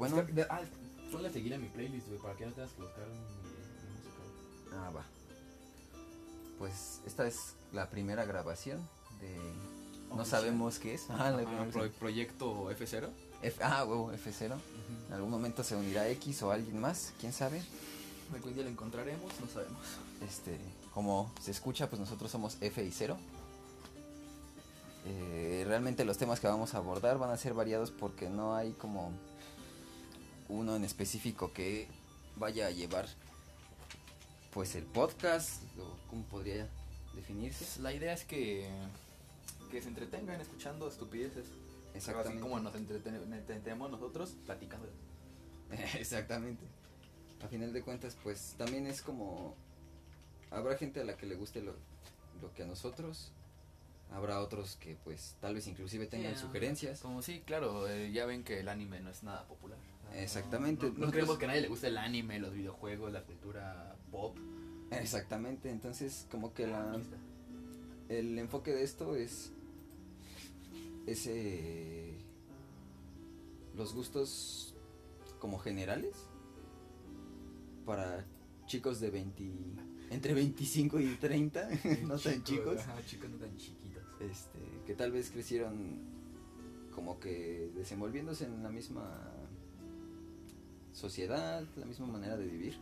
bueno. Descar- de- Ah, a seguir a mi playlist, güey, para que no tengas que buscar mi, mi música. Ah, va. Pues esta es la primera grabación de... No sabemos qué es. Ah, primera pro- proyecto F0. F- ah, huevo, F0. En algún momento se unirá X o alguien más, quién sabe. Algún día lo encontraremos, no sabemos. Este, como se escucha, pues nosotros somos F y 0. Eh, realmente los temas que vamos a abordar van a ser variados porque no hay como uno en específico que vaya a llevar pues el podcast o cómo podría definirse. Pues, La idea es que, que se entretengan escuchando estupideces. Exactamente. Así como nos entreten- entretenemos nosotros platicando. Exactamente. A final de cuentas, pues también es como habrá gente a la que le guste lo, lo que a nosotros. Habrá otros que pues tal vez inclusive tengan sugerencias. Como sí, claro, eh, ya ven que el anime no es nada popular. Exactamente. No, no- no Nosotros- creemos que a nadie le guste el anime, los videojuegos, la cultura pop. Exactamente, entonces como que la, el enfoque de esto es ese los gustos como generales para chicos de 20 entre 25 y 30, no tan chicos, Ajá, chicos no tan chiquitos. este que tal vez crecieron como que desenvolviéndose en la misma sociedad, la misma manera de vivir.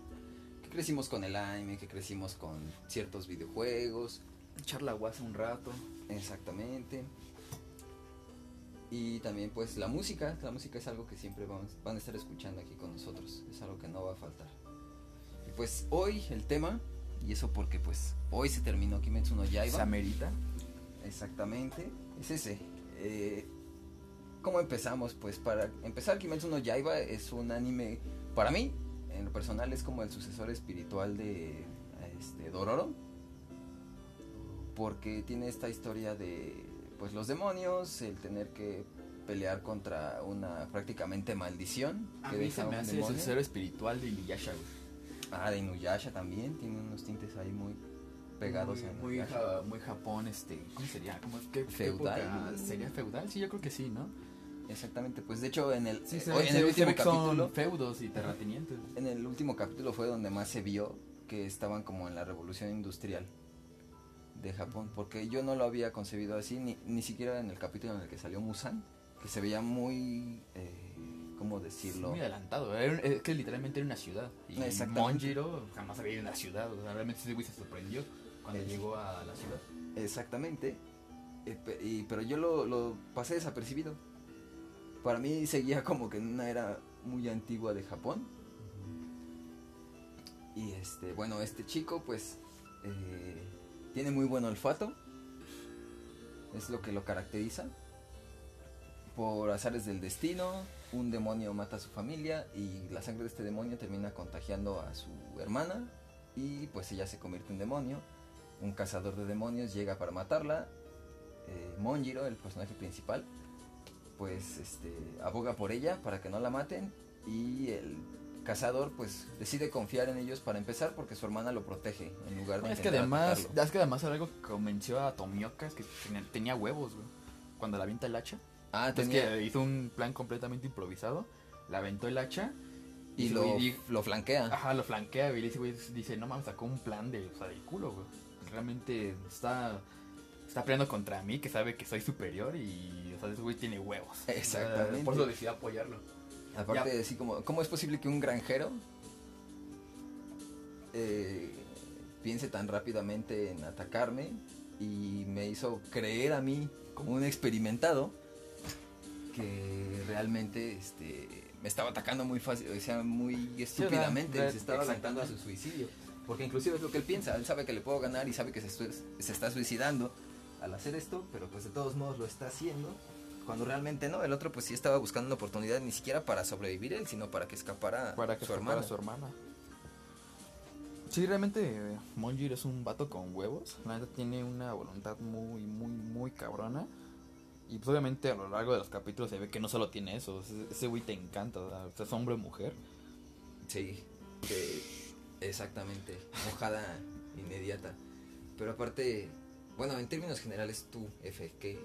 Que crecimos con el anime, que crecimos con ciertos videojuegos, Echar la guasa un rato. Exactamente. Y también pues la música, la música es algo que siempre vamos, van a estar escuchando aquí con nosotros, es algo que no va a faltar. Y pues hoy el tema, y eso porque pues hoy se terminó Kimetsu no Yaiba. ¿Se amerita? Exactamente, es ese. Eh, ¿Cómo empezamos? Pues para empezar Kimetsu no Yaiba es un anime, para mí, en lo personal es como el sucesor espiritual de este, Dororo. Porque tiene esta historia de pues los demonios, el tener que pelear contra una prácticamente maldición A que mí deja se me un hace el sucesor espiritual de Inuyasha. Ah, de Inuyasha también, tiene unos tintes ahí muy pegados muy, muy, ja- muy Japón, este, ¿cómo sería? ¿Cómo, qué, qué Feudal. época ¿Sería feudal? Sí, yo creo que sí, ¿no? Exactamente, pues de hecho en el, Sí, eh, se, hoy- se- en el último capítulo feudos y terratenientes. En el último capítulo fue donde más se vio que estaban como en la revolución industrial de Japón, porque yo no lo había concebido así, ni, ni siquiera en el capítulo en el que salió Musan, que se veía muy, eh, ¿cómo decirlo? Muy adelantado, era es que literalmente era una ciudad. Y. Monjiro jamás había ido a una ciudad, o sea, realmente ese güey se sorprendió cuando Es- llegó a la ciudad. Exactamente, eh, pero yo lo, lo pasé desapercibido. Para mí seguía como que en una era muy antigua de Japón. Y este, bueno, este chico pues eh, tiene muy buen olfato. Es lo que lo caracteriza. Por azares del destino, un demonio mata a su familia y la sangre de este demonio termina contagiando a su hermana y pues ella se convierte en demonio. Un cazador de demonios llega para matarla. Eh, Monjiro, el personaje principal, pues este aboga por ella para que no la maten y el cazador pues decide confiar en ellos para empezar porque su hermana lo protege en lugar de es que además, atacarlo. es que además era algo que convenció a Tomioka, es que tenía, tenía huevos, güey. Cuando la avienta el hacha. ah, Es tenía- que hizo un plan completamente improvisado. La aventó el hacha. y lo, flanquea. Ajá, lo flanquea y güey dice, no mames, sacó un plan de, o sea, del culo, güey. Realmente está, está peleando contra mí, que sabe que soy superior y, o sea, ese güey tiene huevos. Exactamente. O sea, por eso decidí apoyarlo. Aparte de así como, ¿cómo es posible que un granjero eh, piense tan rápidamente en atacarme y me hizo creer a mí como un experimentado que realmente este me estaba atacando muy fácil, o sea, muy estúpidamente, da- se estaba aventando a su suicidio. Porque inclusive es lo que él piensa, él sabe que le puedo ganar y sabe que se está suicidando al hacer esto, pero pues de todos modos lo está haciendo. Cuando realmente no, el otro pues sí estaba buscando una oportunidad ni siquiera para sobrevivir él, sino para que escapara Para que su escapara hermana. su hermana. Sí, realmente eh, Monjiro es un vato con huevos. La neta tiene una voluntad muy, muy, muy cabrona. Y pues obviamente a lo largo de los capítulos se ve que no solo tiene eso. Ese- güey te encanta. o sea, o sea, es hombre o mujer. Sí, que exactamente, mojada inmediata. Pero aparte, bueno, en términos generales tú, F, ¿qué,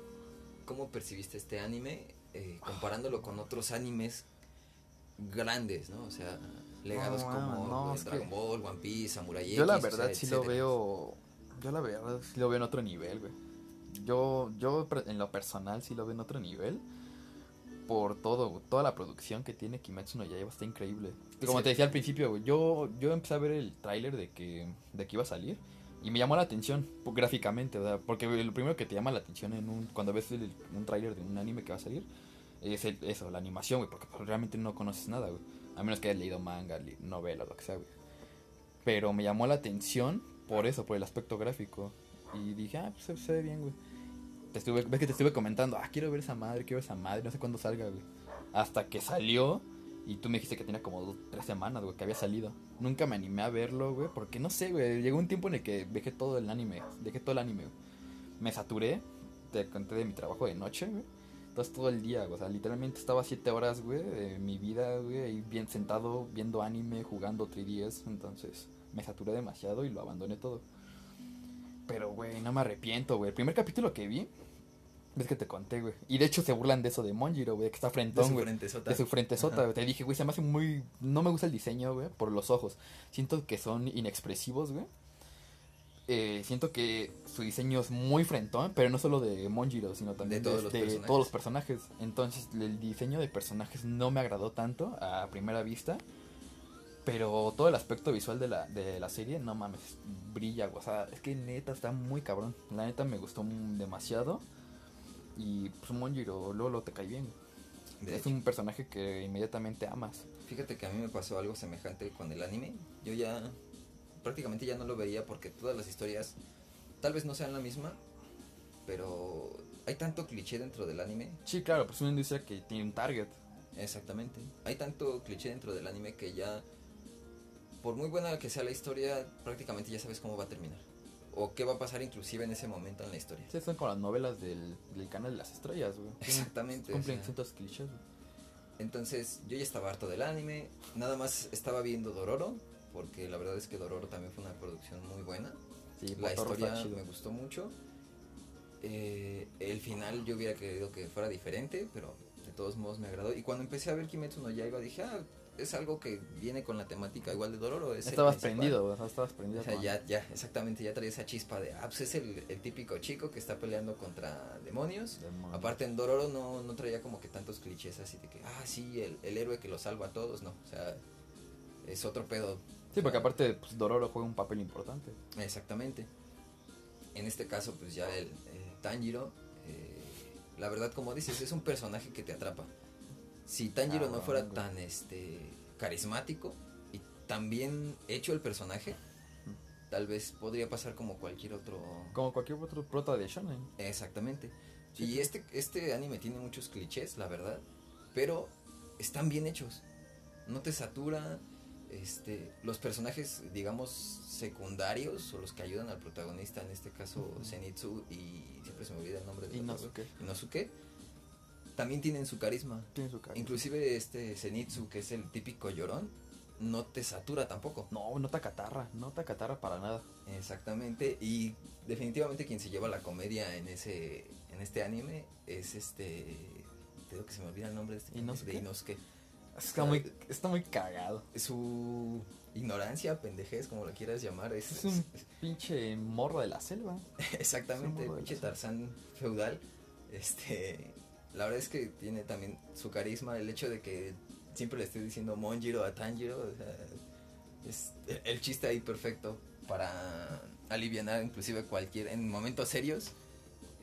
¿cómo percibiste este anime eh, comparándolo con otros animes grandes, ¿no? O sea, legados como no, es que- Dragon Ball, One Piece, Samurai Yo la X, o sea, verdad sí lo veo. Yo la verdad sí lo veo en otro nivel, güey. Yo, yo en lo personal sí lo veo en otro nivel. Por todo, toda la producción que tiene Kimetsu no Yaiba está increíble. Como Sí. te decía al principio, yo, yo empecé a ver el tráiler de que, de que iba a salir. Y me llamó la atención pues, gráficamente, ¿verdad? Porque lo primero que te llama la atención en un, cuando ves el- un tráiler de un anime que va a salir es el- eso, la animación, güey, porque pues, realmente no conoces nada, güey. A menos que hayas leído manga, li- novela, lo que sea, güey. Pero me llamó la atención por eso, por el aspecto gráfico. Y dije, ah, pues se ve bien, güey. Te estuve, ves que te estuve comentando, ah, quiero ver esa madre, quiero ver esa madre, no sé cuándo salga, güey. Hasta que salió y tú me dijiste que tenía como dos, tres semanas, güey, que había salido. Nunca me animé a verlo, güey, porque no sé, güey. Llegó un tiempo en el que dejé todo el anime, dejé todo el anime. Me saturé, te conté de mi trabajo de noche, güey. Entonces todo el día, o sea, literalmente estaba siete horas, güey, de mi vida, güey, bien sentado, viendo anime, jugando 3DS, entonces me saturé demasiado y lo abandoné todo. Pero, güey, no me arrepiento, güey. El primer capítulo que vi, ves que te conté, güey. Y de hecho se burlan de eso de Monjiro, güey, que está De frentón, su güey. De su frente sota, Ajá. güey. Te dije, güey, se me hace muy... No me gusta el diseño, güey, por los ojos. Siento que son inexpresivos, güey. Eh, siento que su diseño es muy frentón, pero no solo de Monjiro, sino también De de, todos los de personajes. todos los personajes. Entonces, el diseño de personajes no me agradó tanto a primera vista. Pero todo el aspecto visual de la, de la serie, no mames, brilla, güey. O sea, es que neta está muy cabrón. La neta me gustó demasiado. Y pues Monjiro, Lolo, te cae bien. De es hecho, un personaje que inmediatamente amas. Fíjate que a mí me pasó algo semejante con el anime. Yo ya prácticamente ya no lo veía porque todas las historias tal vez no sean la misma, pero hay tanto cliché dentro del anime. Sí, claro, pues es una industria que tiene un target. Exactamente. Hay tanto cliché dentro del anime que ya por muy buena que sea la historia, prácticamente ya sabes cómo va a terminar o qué va a pasar inclusive en ese momento en la historia. Sí, son como las novelas del, del canal de las estrellas, güey. Exactamente. o Cumplen sea, ciertos clichés, güey. Entonces yo ya estaba harto del anime, nada más estaba viendo Dororo, porque la verdad es que Dororo también fue una producción muy buena. Sí, La historia me gustó mucho. Eh, el final yo hubiera querido que fuera diferente, pero de todos modos me agradó. Y cuando empecé a ver Kimetsu no Yaiba dije, ah, es algo que viene con la temática igual de Dororo. Es el Estabas principal". prendido, o sea, Estabas prendido. O sea, ya, ya, exactamente, ya traía esa chispa de, ah, pues es el, el típico chico que está peleando contra demonios. Demonios. Aparte en Dororo no, no traía como que tantos clichés así de que, ah, sí, el, el héroe que lo salva a todos, no, o sea, es otro pedo. Sí, porque O aparte, pues, Dororo juega un papel importante. Exactamente. En este caso, pues ya el eh, Tanjiro, eh, la verdad, como dices, es un personaje que te atrapa. Si Tanjiro no Cabrón, fuera tan este carismático y tan bien hecho el personaje, tal vez podría pasar como cualquier otro. Como cualquier otro prota de Shonen. Exactamente. Sí, y este, este anime tiene muchos clichés, la verdad, pero están bien hechos. No te satura. Este, los personajes, digamos, secundarios o los que ayudan al protagonista, en este caso Ujú. Zenitsu y siempre se me olvida el nombre de Inosuke. Inosuke, también tienen su carisma. Tiene su cara. Inclusive este Zenitsu, que es el típico llorón, no te satura tampoco. No, no te acatarra. No te acatarra para nada. Exactamente, y definitivamente quien se lleva la comedia en ese en este anime es este te digo que se me olvida el nombre de este ¿Inosuke? de Inosuke. Está muy, está muy cagado. Su ignorancia, pendejez, como la quieras llamar, es, Es un pinche morro de la selva. exactamente es pinche Tarzán feudal. Este, la verdad es que tiene también su carisma el hecho de que siempre le esté diciendo Monjiro a Tanjiro, o sea, es el, chiste ahí perfecto para alivianar inclusive cualquier en momentos serios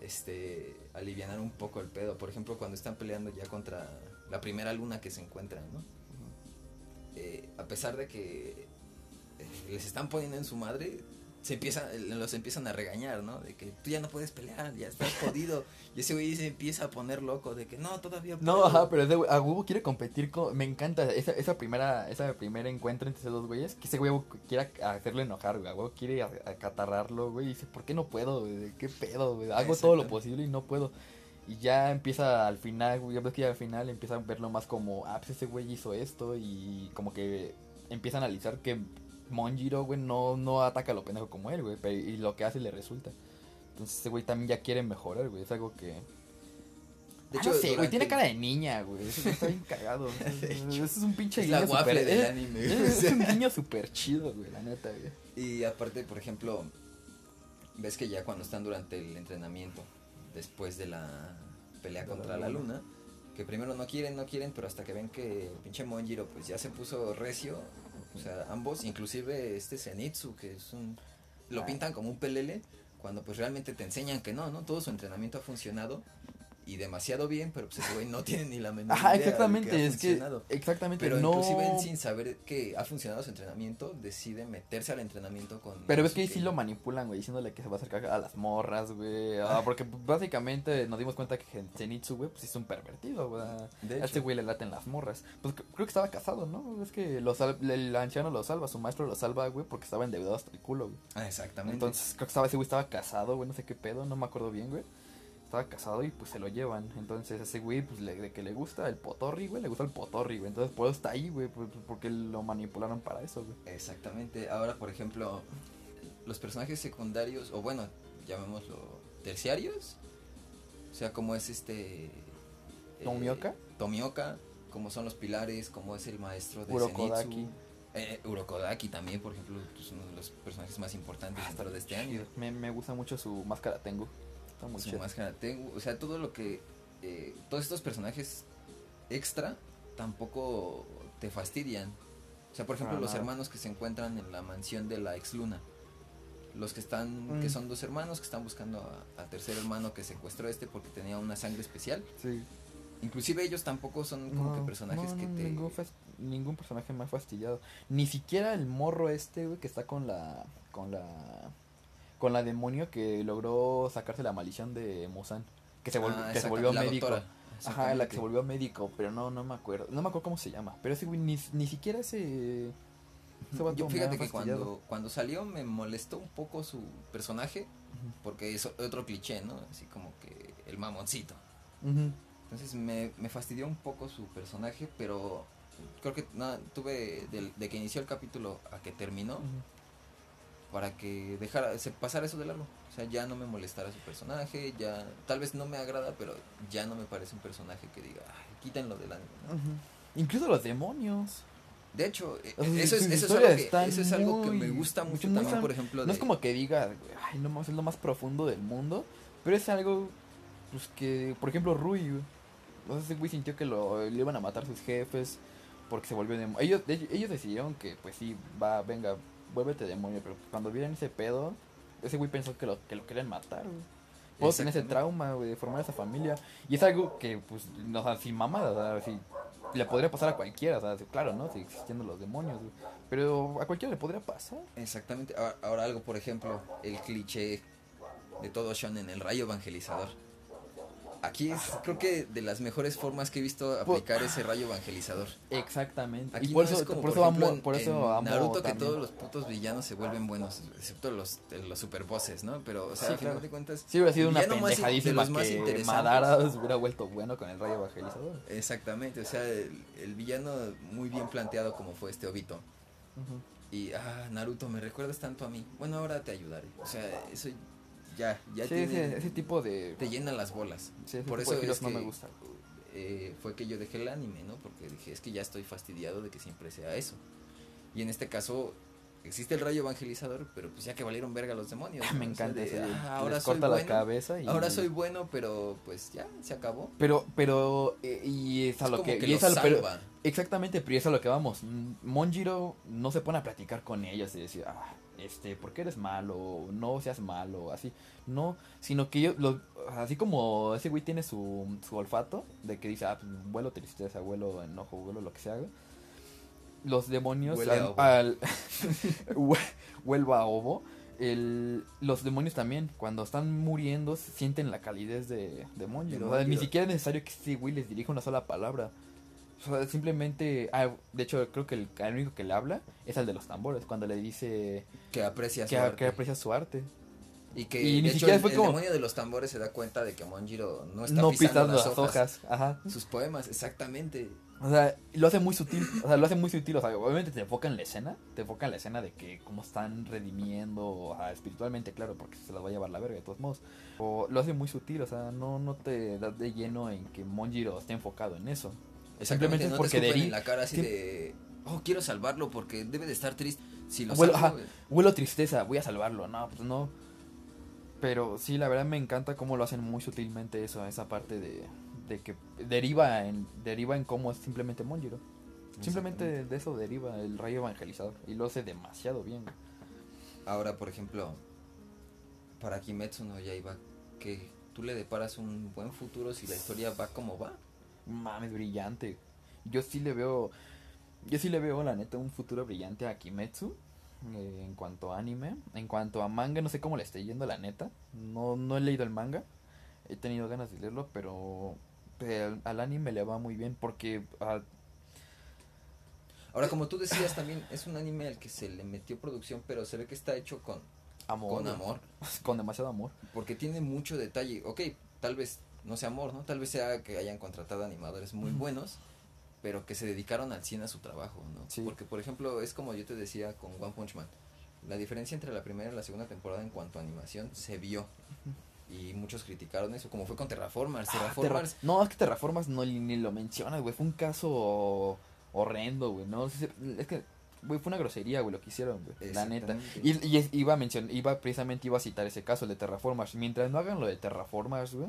este alivianar un poco el pedo. Por ejemplo cuando están peleando ya contra la primera luna que se encuentran no Eh, a pesar de que eh, les están poniendo en su madre se empieza los empiezan a regañar no de que tú ya no puedes pelear ya estás jodido y ese güey se empieza a poner loco de que no todavía No, puedo". ajá, pero ese güey, a huevo quiere competir con... Me encanta esa, esa primera esa primer encuentro entre esos dos güeyes. Que ese güey quiere hacerlo enojar, güey. A huevo quiere acatarrarlo, güey. Y dice, ¿por qué no puedo, güey? ¿Qué pedo, güey? Hago todo lo posible y no puedo. Y ya empieza al final, güey. Ya ves que ya al final empieza a verlo más como, ah, pues ese güey hizo esto. Y como que empieza a analizar que Monjiro, güey, no, no ataca a lo pendejo como él, güey. pero- Y lo que hace le resulta. Entonces ese güey también ya quiere mejorar, güey. Es algo que De Ah, hecho, no sé, güey, tiene cara de niña, güey. Eso está bien cagado. Eso es un pinche Es la niño super- del es- anime, Es, un niño súper chido, güey, la neta, güey. Y aparte, por ejemplo, ves que ya cuando están durante el entrenamiento, después de la pelea De contra la luna. luna, que primero no quieren, no quieren, pero hasta que ven que el pinche Monjiro pues ya se puso recio, o sea, ambos, inclusive este Zenitsu, que es un... lo Ah. pintan como un pelele, cuando pues realmente te enseñan que no, ¿no? Todo su entrenamiento ha funcionado y demasiado bien, pero pues ese güey no tiene ni la menor Ajá, idea de que exactamente, ha es que exactamente Pero no inclusive él sin saber que ha funcionado su entrenamiento, decide meterse al entrenamiento con... Pero ves que ahí sí lo manipulan, güey, diciéndole que se va a acercar a las morras, güey. Ah, porque pues, básicamente nos dimos cuenta que Zenitsu, güey, pues es un pervertido, güey. De A este güey le laten las morras. Pues cre- creo que estaba casado, ¿no? Es que lo el anciano lo salva, su maestro lo salva, güey, porque estaba endeudado hasta el culo, güey. Ah, exactamente. Entonces creo que estaba, ese güey estaba casado, güey, no sé qué pedo, no me acuerdo bien, güey. Estaba casado y pues se lo llevan. Entonces ese güey, pues le, de que le gusta el potorri, güey, le gusta el potorri, güey. Entonces por eso está ahí, güey, pues, porque lo manipularon para eso, güey. Exactamente. Ahora, por ejemplo, los personajes secundarios, o bueno, llamémoslo terciarios, o sea, como es este... eh, ¿Tomioka? Tomioka, como son los pilares, como es el maestro de Urokodaki. Zenitsu. Eh, Urokodaki también, por ejemplo, es uno de los personajes más importantes dentro de este año. Me, me gusta mucho su máscara Tengu. Está muy su chido. máscara Tengu, o sea, todo lo que eh, todos estos personajes extra tampoco te fastidian. O sea, por ejemplo, Ah, los no. hermanos que se encuentran en la mansión de la ex luna. Los que están, Mm. que son dos hermanos que están buscando a- al tercer hermano que secuestró a este porque tenía una sangre especial. Sí. Inclusive ellos tampoco son como que personajes no, que no, te... Ningún, ningún personaje me ha fastidiado. Ni siquiera el morro este, güey, que está con la. Con la. Con la demonio que logró sacarse la maldición de Musan. Que se, Ah, que se volvió la médico. doctora, Ajá, la que se volvió médico, pero no, no me acuerdo. No me acuerdo cómo se llama. Pero ese güey ni, ni siquiera ese. Yo fíjate que cuando, cuando salió me molestó un poco su personaje porque es otro cliché, ¿no? Así como que el mamoncito. Entonces me, me fastidió un poco su personaje, pero creo que nada, tuve de, que inició el capítulo a que terminó. Para que dejara, se pasara eso de largo. O sea, ya no me molestara su personaje, ya tal vez no me agrada, pero ya no me parece un personaje que diga, Ay, quítenlo del anime. ¿no?". Ujú. Incluso los demonios. De hecho, O sea, eso, es, eso, es algo que, están eso es algo que muy- me gusta mucho también, por ejemplo, No de, es como que diga, ay, no mames, es lo más profundo del mundo. Pero es algo, pues que, por ejemplo, Rui. O sea, ese güey sintió que lo, le iban a matar sus jefes porque se volvió demonio. Ellos, ellos decidieron que, pues sí, va, venga, vuélvete demonio. Pero cuando vieron ese pedo, ese güey pensó que lo, que lo querían matar, güey. Todos tienen ese trauma, güey, de formar esa familia. Y es algo que, pues, no, o sea, sin mamada, o sea, si le podría pasar a cualquiera, o sea, sí, claro, ¿no? Sigue existiendo los demonios, güey. Pero a cualquiera le podría pasar. Exactamente. Ahora, ahora algo, por ejemplo, el cliché de todo shonen, el rayo evangelizador. Aquí es, creo que de las mejores formas que he visto Por- aplicar ese rayo evangelizador. Exactamente. Aquí y por no eso, es como, por por eso ejemplo, amo, por eso en Naruto que todos los putos villanos se vuelven buenos, excepto los, los super bosses, ¿no? Pero, o sea, Sí, al final claro. de cuentas... Sí, hubiera sido una más de pendejadísima los más que interesantes. Madara se hubiera vuelto bueno con el rayo evangelizador. Exactamente, o sea, el, el villano muy bien planteado como fue este Obito. Y, ah, Naruto, me recuerdas tanto a mí. Bueno, ahora te ayudaré. O sea, eso ya, ya sí, tiene... ese, ese tipo de... Te llenan las bolas. sí, Por eso es no que me gusta. eh, fue que yo dejé el anime, ¿no? Porque dije, es que ya estoy fastidiado de que siempre sea eso. Y en este caso, existe el rayo evangelizador, pero pues ya que valieron verga los demonios. ¿no? Me O sea, encanta de, ese. "Ah, ahora Les soy corta bueno, la cabeza y... ahora soy bueno, pero pues ya, se acabó. Pero, pero, eh, y es a Es lo que... que y es a lo- pero- exactamente, pero es a lo que vamos. Monjiro no se pone a platicar con ellos y decir, ah, este, ¿por qué eres malo? No seas malo, así. No, sino que yo, lo- así como ese güey tiene su, su olfato, de que dice, ah, pues, vuelo tristeza, vuelo enojo, vuelo lo que sea, güey. Los demonios Huele a al, ovo. al- a ovo. El, los demonios también, cuando están muriendo, sienten la calidez de, de Monjiro. O sea, ni siquiera es necesario que ese güey les dirija una sola palabra. O sea, simplemente. ah, de hecho, creo que el, el único que le habla es el de los tambores. Cuando le dice Que aprecia su que, arte. que aprecia su arte. Y que Y ni hecho, siquiera el, fue el como- demonio de los tambores se da cuenta de que Monjiro no está no pisando, pisando las, las hojas. hojas. Ajá. Sus poemas, exactamente. O sea, lo hace muy sutil, o sea, lo hace muy sutil, o sea, obviamente te enfoca en la escena, te enfoca en la escena de que cómo están redimiendo, o sea, espiritualmente, claro, porque se las va a llevar la verga de todos modos. O lo hace muy sutil, o sea, no, no te das de lleno en que Monjiro esté enfocado en eso. Simplemente no porque te Deri- en la cara así de, oh, quiero salvarlo porque debe de estar triste. Si lo salvo, ajá. Huelo tristeza, voy a salvarlo, no, pues no. Pero sí, la verdad me encanta cómo lo hacen muy sutilmente eso, esa parte de, de que deriva en, deriva en cómo es simplemente Monjiro. Simplemente de eso deriva el rayo evangelizador. Y lo hace demasiado bien. Ahora, por ejemplo, para Kimetsu no Yaiba, que tú le deparas un buen futuro si la historia va como va. Mames, brillante. Yo sí le veo. Yo sí le veo, la neta, un futuro brillante a Kimetsu. eh, en cuanto a anime. En cuanto a manga, no sé cómo le esté yendo, la neta. No, no he leído el manga. He tenido ganas de leerlo, pero. al, anime le va muy bien porque. ah, Ahora, como tú decías, también es un anime al que se le metió producción, pero se ve que está hecho con, amor. con amor. Con demasiado amor. Porque tiene mucho detalle. Ok, tal vez no sea amor, ¿no? Tal vez sea que hayan contratado animadores muy buenos, pero que se dedicaron al 100 a su trabajo, ¿no? Sí. Porque, por ejemplo, es como yo te decía con One Punch Man. La diferencia entre la primera y la segunda temporada en cuanto a animación se vio. Y muchos criticaron eso, como fue con Terraformers. Ah, Terraformers, Terra- No, es que Terraformas no ni, lo mencionas, güey. Fue un caso horrendo, güey. No, es que, güey, fue una grosería, güey, lo que hicieron, güey. La neta. Y, y es- iba a mencionar, iba precisamente iba a citar ese caso, el de Terraformers. Mientras no hagan lo de Terraformers, güey.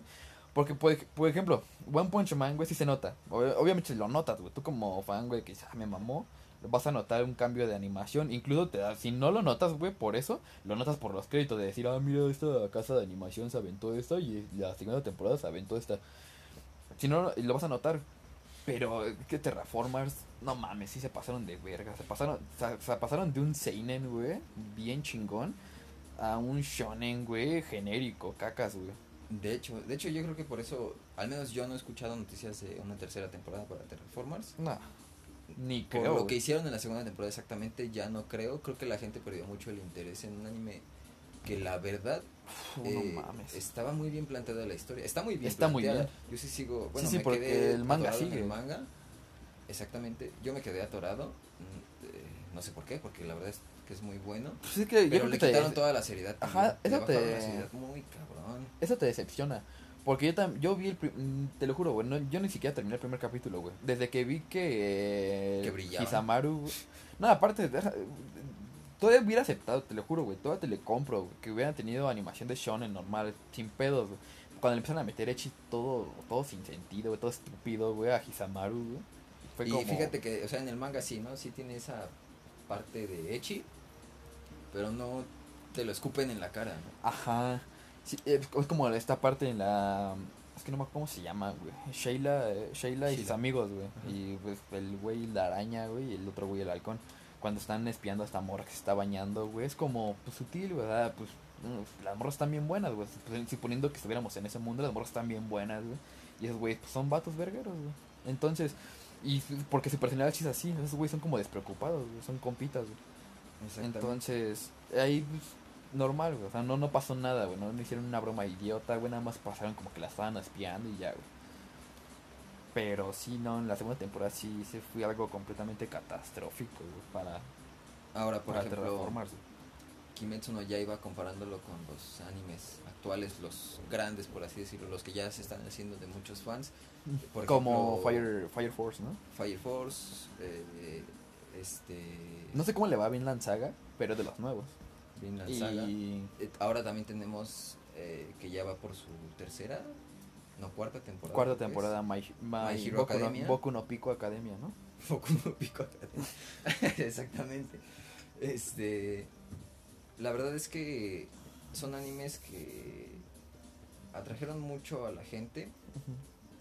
Porque, por, por ejemplo, One Punch Man, güey, sí se nota. Ob- obviamente lo notas, güey. Tú como fan, güey, que ah, me mamó. Vas a notar un cambio de animación. Incluso te da, si no lo notas, güey, por eso, lo notas por los créditos. De decir, ah, mira, esta casa de animación se aventó esta y la segunda temporada se aventó esta. Si no, lo vas a notar. Pero que Terraformers, no mames, sí se pasaron de verga. Se pasaron, se, se pasaron de un Seinen, güey, bien chingón, a un Shonen, güey, genérico, cacas, güey. De hecho, de hecho yo creo que por eso, al menos yo no he escuchado noticias de una tercera temporada para Terraformers. No, ni Por creo. lo que hicieron en la segunda temporada exactamente, ya no creo. Creo que la gente perdió mucho el interés en un anime que la verdad Uf, eh, no mames. estaba muy bien planteada la historia. Está muy bien Está muy bien. Yo sí sigo, bueno, sí, me porque quedé el manga atorado en sigue. el manga. Exactamente. Yo me quedé atorado. mm, eh, no sé por qué, porque la verdad es que es muy bueno. Pues es que yo Pero le que te- quitaron toda la seriedad. Ajá, eso te- la seriedad muy cabrón. Eso te decepciona. Porque yo también, yo vi el, mm, te lo juro, güey, no- yo ni siquiera terminé el primer capítulo, güey. Desde que vi que... eh, Que brillaba. Hisamaru... güey. No, aparte, deja- todavía hubiera aceptado, te lo juro, güey. Todavía te le compro, güey, Que hubieran tenido animación de shonen normal, sin pedos, güey. Cuando le empezaron a meter echi todo, todo sin sentido, güey, todo estúpido, güey, a Hisamaru, güey. Fue y como... fíjate que, o sea, en el manga sí, ¿no? Sí tiene esa parte de Echi, pero no te lo escupen en la cara, ¿no? Ajá. Sí, es es como esta parte en la... Es que no me acuerdo cómo se llama, güey. Sheila, eh, Sheila y sus Sheila. amigos, güey. Ajá. Y pues el güey la araña, güey, y el otro güey el halcón. Cuando están espiando a esta morra que se está bañando, güey. Es como pues, sutil, ¿verdad? Pues mm, las morras están bien buenas, güey. Pues, Suponiendo que estuviéramos en ese mundo, las morras están bien buenas, güey. Y esos güeyes pues, son vatos vergueros, güey. Entonces, y porque su personalidad es así. Esos güeyes son como despreocupados, güey. Son compitas, güey. Entonces, ahí pues, normal, güey. O sea, no, no pasó nada, güey. No, no hicieron una broma idiota, güey. Nada más pasaron como que la estaban espiando y ya, güey. Pero sí, no, en la segunda temporada sí se fue algo completamente catastrófico, güey, para, Ahora, por para ejemplo, Terraformars, güey. Kimetsu no Yaiba comparándolo con los animes actuales, los grandes, por así decirlo, los que ya se están haciendo de muchos fans. Por Como ejemplo, Fire, Fire Force, ¿no? Fire Force, eh, este... No sé cómo le va bien la saga, pero es de los nuevos. Vinland Saga. Y Eh, Ahora también tenemos eh, que ya va por su tercera, no cuarta temporada. cuarta temporada, My, My My Hero Boku, no, Academia. Boku no Pico Academia, ¿no? Boku no Pico Academia. Exactamente. Este. La verdad es que son animes que atrajeron mucho a la gente,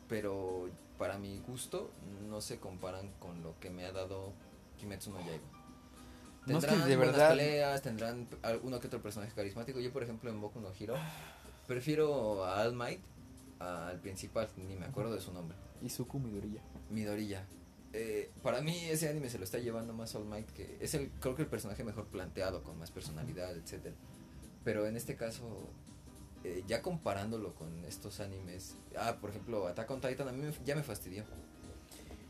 pero para mi gusto no se comparan con lo que me ha dado Kimetsu no Yaiba. No, es que Tendrán de buenas verdad- peleas, tendrán alguno que otro personaje carismático. Yo, por ejemplo, en Boku no Hero prefiero a All Might al principal, ni me acuerdo de su nombre. Izuku Midoriya. Midoriya. Eh, para mí ese anime se lo está llevando más All Might que es el creo que el personaje mejor planteado con más personalidad, etcétera. Pero en este caso, eh, ya comparándolo con estos animes, ah, por ejemplo, Attack on Titan a mí me- ya me fastidió.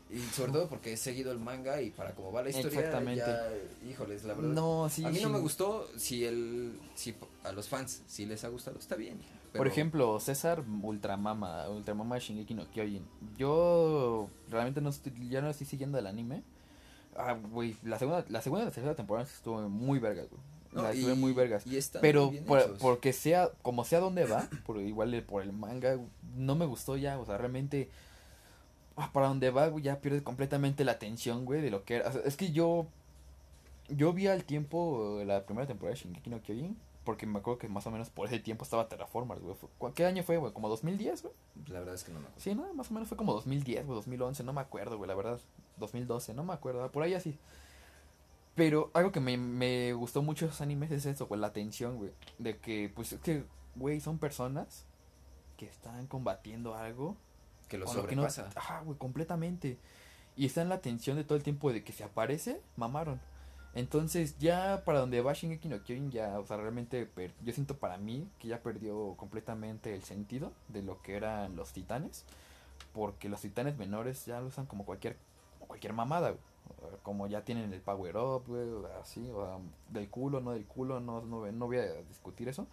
Y sobre todo porque he seguido el manga y para cómo va la historia, Exactamente. ya, híjoles, la verdad. No, sí. a mí no me gustó si el si a los fans si les ha gustado, está bien. Por ejemplo, César Ultramama, Ultramama de Shingeki no Kyojin. Yo realmente no estoy, ya no estoy siguiendo el anime. Ah, güey, la segunda, la segunda y la tercera temporada estuvo muy vergas, güey. no, la y- estuve muy vergas. y Pero por- porque sea, como sea donde va, por igual por el manga, no me gustó ya, o sea, realmente ah, para donde va, güey, ya pierdes completamente la atención, güey, de lo que era. O sea, es que yo yo vi al tiempo la primera temporada de Shingeki no Kyojin, porque me acuerdo que más o menos por ese tiempo estaba Terraformers, güey. Fue- ¿cu- ¿Qué año fue, güey? ¿Como 2010, güey? la verdad es que no me acuerdo. Sí, no, más o menos fue como 2010, güey, 2011, no me acuerdo, güey, la verdad. 2012, no me acuerdo, por ahí así. Pero algo que me, me gustó mucho de esos animes es eso, güey, la tensión, güey. De que, pues, es que, güey, son personas que están combatiendo algo. Que lo con lo que no- sobrepasa. Ajá, güey, completamente. Y está en la tensión de todo el tiempo de que se aparece, mamaron. Entonces, ya para donde va Shingeki no Kyojin, ya, o sea, realmente, yo siento para mí que ya perdió completamente el sentido de lo que eran los titanes. Porque los titanes menores ya lo usan como cualquier, como cualquier mamada. Como ya tienen el power up, güey, así, o del culo, no del culo, no, no, no voy a discutir eso.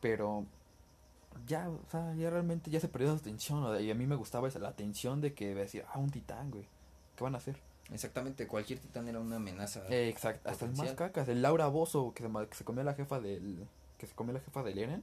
Pero ya, o sea, ya realmente ya se perdió esa tensión. Y a mí me gustaba esa, la tensión de que decir, ah, un titán, güey. ¿Qué van a hacer? Exactamente, cualquier titán era una amenaza. Eh, exacto, hasta el más cacas, el Laura Bozo que se, ma- que se comió la jefa del que se comió la jefa del Eren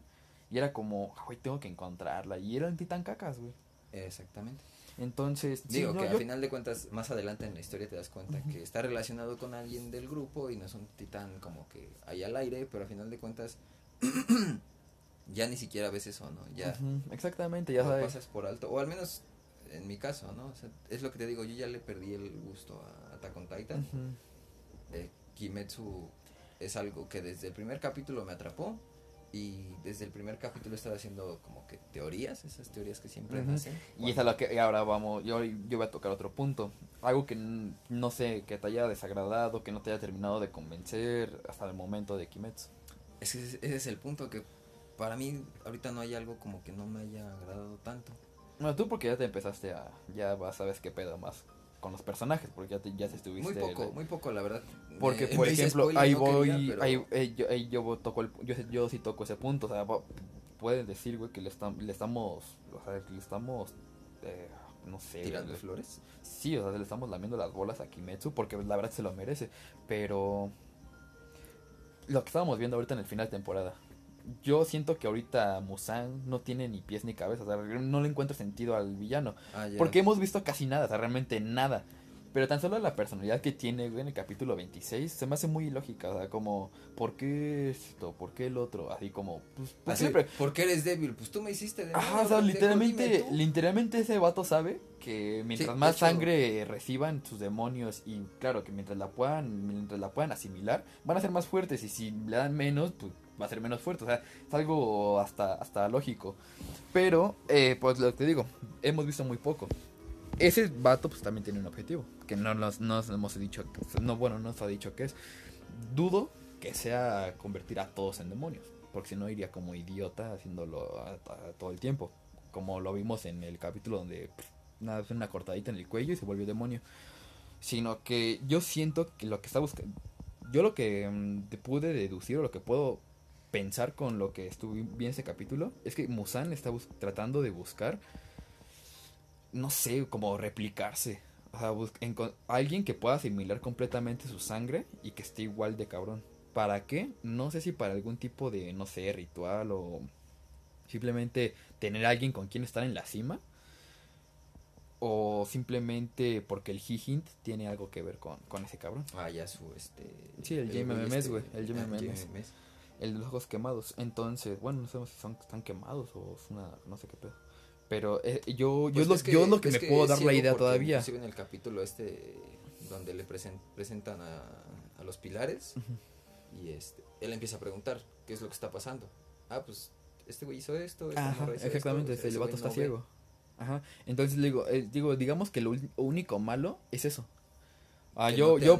y era como, "Ah, güey, tengo que encontrarla y era un titán cacas, güey. Exactamente. Entonces, sí, Digo no, que yo- al final de cuentas, más adelante en la historia te das cuenta que está relacionado con alguien del grupo y no es un titán como que ahí al aire, pero al final de cuentas ya ni siquiera ves eso, ¿no? Ya Ujú, exactamente, ya lo sabes. pasas por alto, o al menos en mi caso, ¿no? O sea, es lo que te digo, yo ya le perdí el gusto a Attack on Titan. Eh, Kimetsu es algo que desde el primer capítulo me atrapó y desde el primer capítulo estaba haciendo como que teorías, esas teorías que siempre Ujú. hacen. Y es a lo que y ahora vamos, yo, yo voy a tocar otro punto. Algo que no sé, que te haya desagradado, que no te haya terminado de convencer hasta el momento de Kimetsu. Ese, es- ese es el punto que para mí ahorita no hay algo como que no me haya agradado tanto. Bueno, tú porque ya te empezaste a, ya vas, sabes qué pedo más con los personajes, porque ya te, ya te estuviste... Muy poco, muy poco la verdad. Porque, Me- por ejemplo, spoiler, ahí no voy, quería, pero- ahí, eh, yo, ahí yo toco el, yo, yo sí toco ese punto, o sea, pueden decir, güey, que le, estam- le estamos, o sea, que le estamos, eh, no sé, tirando le- flores. Sí, o sea, le estamos lamiendo las bolas a Kimetsu porque la verdad se lo merece. Pero lo que estábamos viendo ahorita en el final de temporada. Yo siento que ahorita Musan no tiene ni pies ni cabeza. O sea, no le encuentro sentido al villano. Ah. Porque hemos visto casi nada, o sea, realmente nada. Pero tan solo la personalidad que tiene, güey, en el capítulo 26 se me hace muy ilógica. O sea, como, ¿por qué esto? ¿Por qué el otro? Así como, pues, pues Así, siempre. ¿Por qué eres débil? Pues tú me hiciste débil. Ajá, o sea, literalmente, literalmente ese vato sabe que mientras Sí, más hecho- sangre reciban sus demonios y claro que mientras la puedan, mientras la puedan asimilar, van a ser más fuertes y si le dan menos, pues va a ser menos fuerte. O sea, es algo hasta, hasta lógico. Pero, eh, pues lo que te digo, hemos visto muy poco. Ese vato pues también tiene un objetivo, que no nos, no nos hemos dicho, no, bueno, no nos ha dicho que es. Dudo que sea convertir a todos en demonios, porque si no iría como idiota haciéndolo todo el tiempo, como lo vimos en el capítulo donde pff, nada, una cortadita en el cuello y se volvió demonio. Sino que yo siento que lo que está buscando, yo lo que mm, pude deducir o lo que puedo pensar con lo que estuve bien ese capítulo es que Musan está tratando de buscar no sé, como replicarse. O sea, alguien que pueda asimilar completamente su sangre y que esté igual de cabrón. ¿Para qué? No sé si para algún tipo de, no sé, ritual o simplemente tener a alguien con quien estar en la cima. O simplemente porque el Hihint tiene algo que ver con, con ese cabrón. Ah, ya su, este... Sí, el Memes, este, güey, el. Memes. El de los ojos quemados. Entonces, bueno, no sabemos si son, están quemados o es una, no sé qué pedo. Pero eh, yo, yo, Pues es lo, es yo lo que me puedo dar la idea todavía. En el capítulo este donde le presen- presentan a, a los pilares y este él empieza a preguntar qué es lo que está pasando. Ah, pues este güey hizo esto. Ajá, hizo exactamente, esto, el vato está no ve. ciego. Ajá, entonces le digo, eh, digo, digamos que lo único malo es eso. Ah, Que yo, no yo,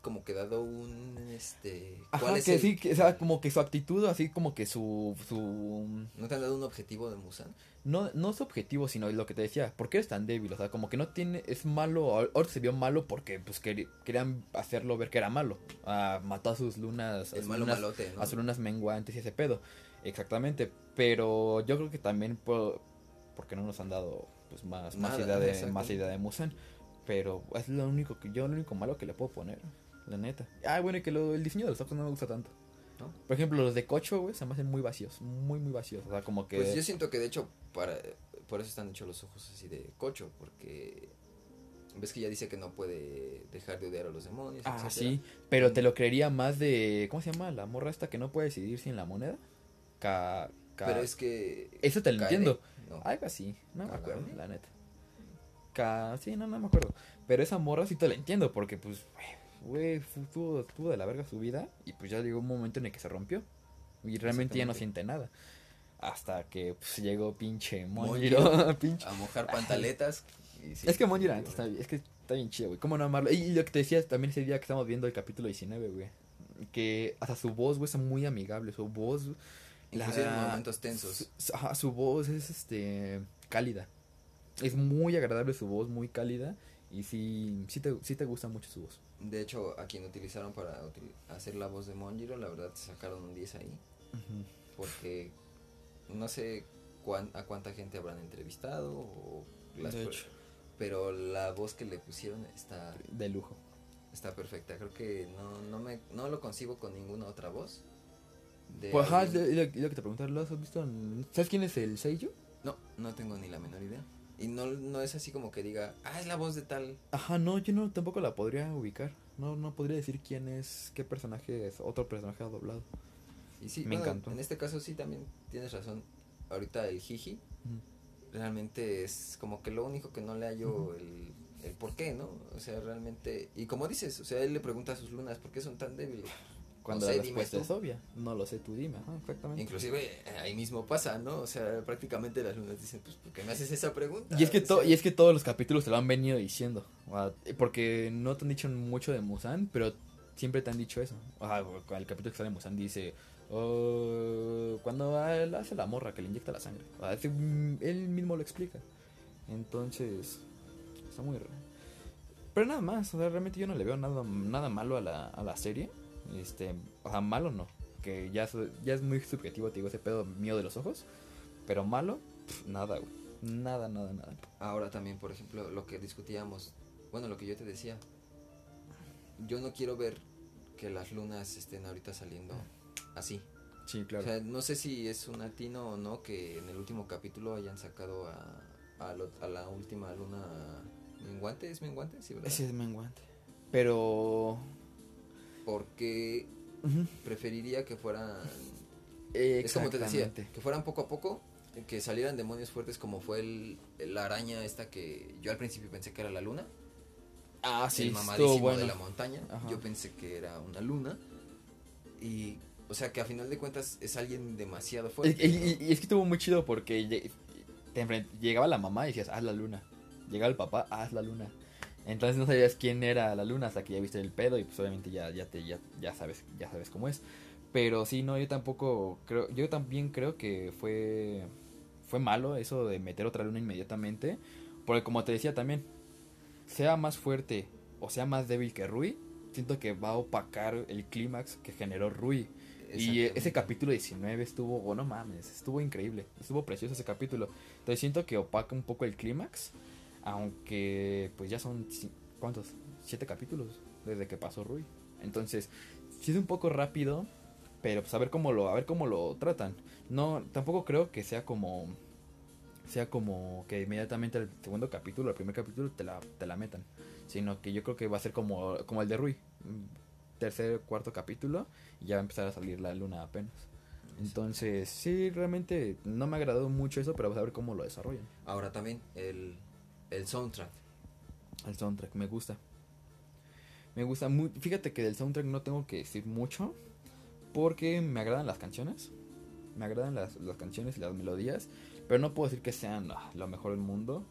como que dado un, este... Ajá, ¿cuál es que el- sí, que, o sea, como que su actitud, así como que su, su, ¿No te han dado un objetivo de Musan? no, no su objetivo, sino lo que te decía, ¿por qué eres tan débil? O sea, como que no tiene, es malo, ahor- ahora se vio malo porque, pues, querían hacerlo ver que era malo, ah, mató a sus lunas, a sus malo lunas, malote, ¿no? a sus lunas menguantes y ese pedo, exactamente, pero yo creo que también, por, porque no nos han dado, pues, más, más idea de, más idea de Musan, pero es lo único que yo, lo único malo que le puedo poner, la neta. Ah, bueno, y que lo, el diseño de los ojos no me gusta tanto. ¿No? Por ejemplo, los de Cocho, güey, se me hacen muy vacíos, muy, muy vacíos. O sea, como que... Pues yo siento que de hecho para por eso están hechos los ojos así de cocho, porque ves que ya dice que no puede dejar de odiar a los demonios. Ah, etcétera. sí, pero te lo creería más de... ¿Cómo se llama? La morra esta que no puede decidir sin la moneda. Ca... ca- Pero es que Eso te lo entiendo. No. Algo así, no me acuerdo, la neta. Ca... Sí, no, no me acuerdo. Pero esa morra sí te la entiendo, porque pues, güey, fu- tuvo, tuvo de la verga su vida y pues ya llegó un momento en el que se rompió. Y realmente ya no siente nada. Hasta que pues, llegó pinche Monjiro. Monjiro. pinche a mojar pantaletas. y sí, Es que Monjiro antes está, es que está bien chido, güey. ¿Cómo no amarlo? Y, lo que te decía también ese día que estábamos viendo el capítulo 19, güey. Que hasta su voz, güey, es muy amigable. Su voz. Inclusive en momentos tensos. Su, ajá, su voz es este cálida. Es muy agradable su voz, muy cálida. Y sí, sí te, sí te gusta mucho su voz. De hecho, a quien utilizaron para util- hacer la voz de Monjiro, la verdad sacaron un 10 ahí. Porque no sé cuán- a cuánta gente habrán entrevistado. O las De hecho. Pero la voz que le pusieron está, De lujo. está perfecta. Creo que no, no, me, no lo concibo con ninguna otra voz. de Pues ajá, lo, que te preguntaba, ¿lo has visto? en- ¿Sabes quién es el Seiyu? No, no tengo ni la menor idea. Y no, no es así como que diga, ah, es la voz de tal. Ajá, no, yo no tampoco la podría ubicar. No, no podría decir quién es, qué personaje es, otro personaje ha doblado. Y sí, Me bueno, encantó. En este caso sí también tienes razón. Ahorita el Jiji realmente es como que lo único que no le hallo el, el por qué, ¿no? O sea, realmente. Y como dices, o sea, él le pregunta a sus lunas, ¿por qué son tan débiles? Cuando No sé, la respuesta es obvia. No lo sé, tú dime. Ajá, exactamente. Inclusive eh, ahí mismo pasa, ¿no? O sea, prácticamente las lunas dicen, pues, ¿por qué me haces esa pregunta? Y es que, to- y es que todos los capítulos te lo han venido diciendo. sea, Porque no te han dicho mucho de Musan, pero siempre te han dicho eso. Sea, el capítulo que sale de Musan dice... "Oh, cuando él hace la morra que le inyecta la sangre. Ese- mm, él mismo lo explica. Entonces... Está muy raro. Pero nada más. O sea, realmente yo no le veo nada, nada malo a la, a la serie. Este, o sea, malo no. Que ya, es- ya es muy subjetivo, te digo, ese pedo mío de los ojos. Pero malo, pff, nada, güey. Nada, nada, nada. Ahora también, por ejemplo, lo que discutíamos, bueno, lo que yo te decía, yo no quiero ver que las lunas estén ahorita saliendo así. Sí, O claro. sea, no sé si es un atino o no que en el último capítulo hayan sacado a, a, lo- a la última luna menguante, ¿es menguante? Sí, ¿verdad? Ese es menguante. Pero. Porque preferiría que fueran, es como te decía, que fueran poco a poco, que salieran demonios fuertes como fue el, la araña esta que yo al principio pensé que era la luna. Ah, sí, el mamadísimo bueno. de la montaña. Ajá. Yo pensé que era una luna. Y, o sea, que a final de cuentas es alguien demasiado fuerte. y- ¿no? y- y es que estuvo muy chido porque te llegaba la mamá y decías, haz la luna. Llegaba el papá, haz la luna. Entonces no sabías quién era la luna hasta que ya viste el pedo y pues obviamente ya, ya, te, ya, ya, sabes, ya sabes cómo es. Pero sí, no, yo tampoco creo, yo también creo que fue, fue malo eso de meter otra luna inmediatamente. Porque como te decía también, sea más fuerte o sea más débil que Rui, siento que va a opacar el clímax que generó Rui. Y eh, ese capítulo 19 estuvo, oh, no mames, estuvo increíble. Estuvo precioso ese capítulo. Entonces siento que opaca un poco el clímax. Aunque pues ya son, ¿cuántos? Siete capítulos desde que pasó Rui. Entonces, sí es un poco rápido, pero pues a ver cómo lo, a ver cómo lo tratan. No, tampoco creo que sea como, sea como que inmediatamente el segundo capítulo, el primer capítulo te la, te la metan. Sino que yo creo que va a ser como, como el de Rui. Tercer, cuarto capítulo y ya va a empezar a salir la luna apenas. Entonces, sí, realmente no me ha agradado mucho eso, pero vamos a ver cómo lo desarrollan. Ahora también el, el soundtrack. El soundtrack me gusta. Me gusta muy. Fíjate que del soundtrack no tengo que decir mucho. Porque me agradan las canciones. Me agradan las, las canciones y las melodías. Pero no puedo decir que sean ah, lo mejor del mundo.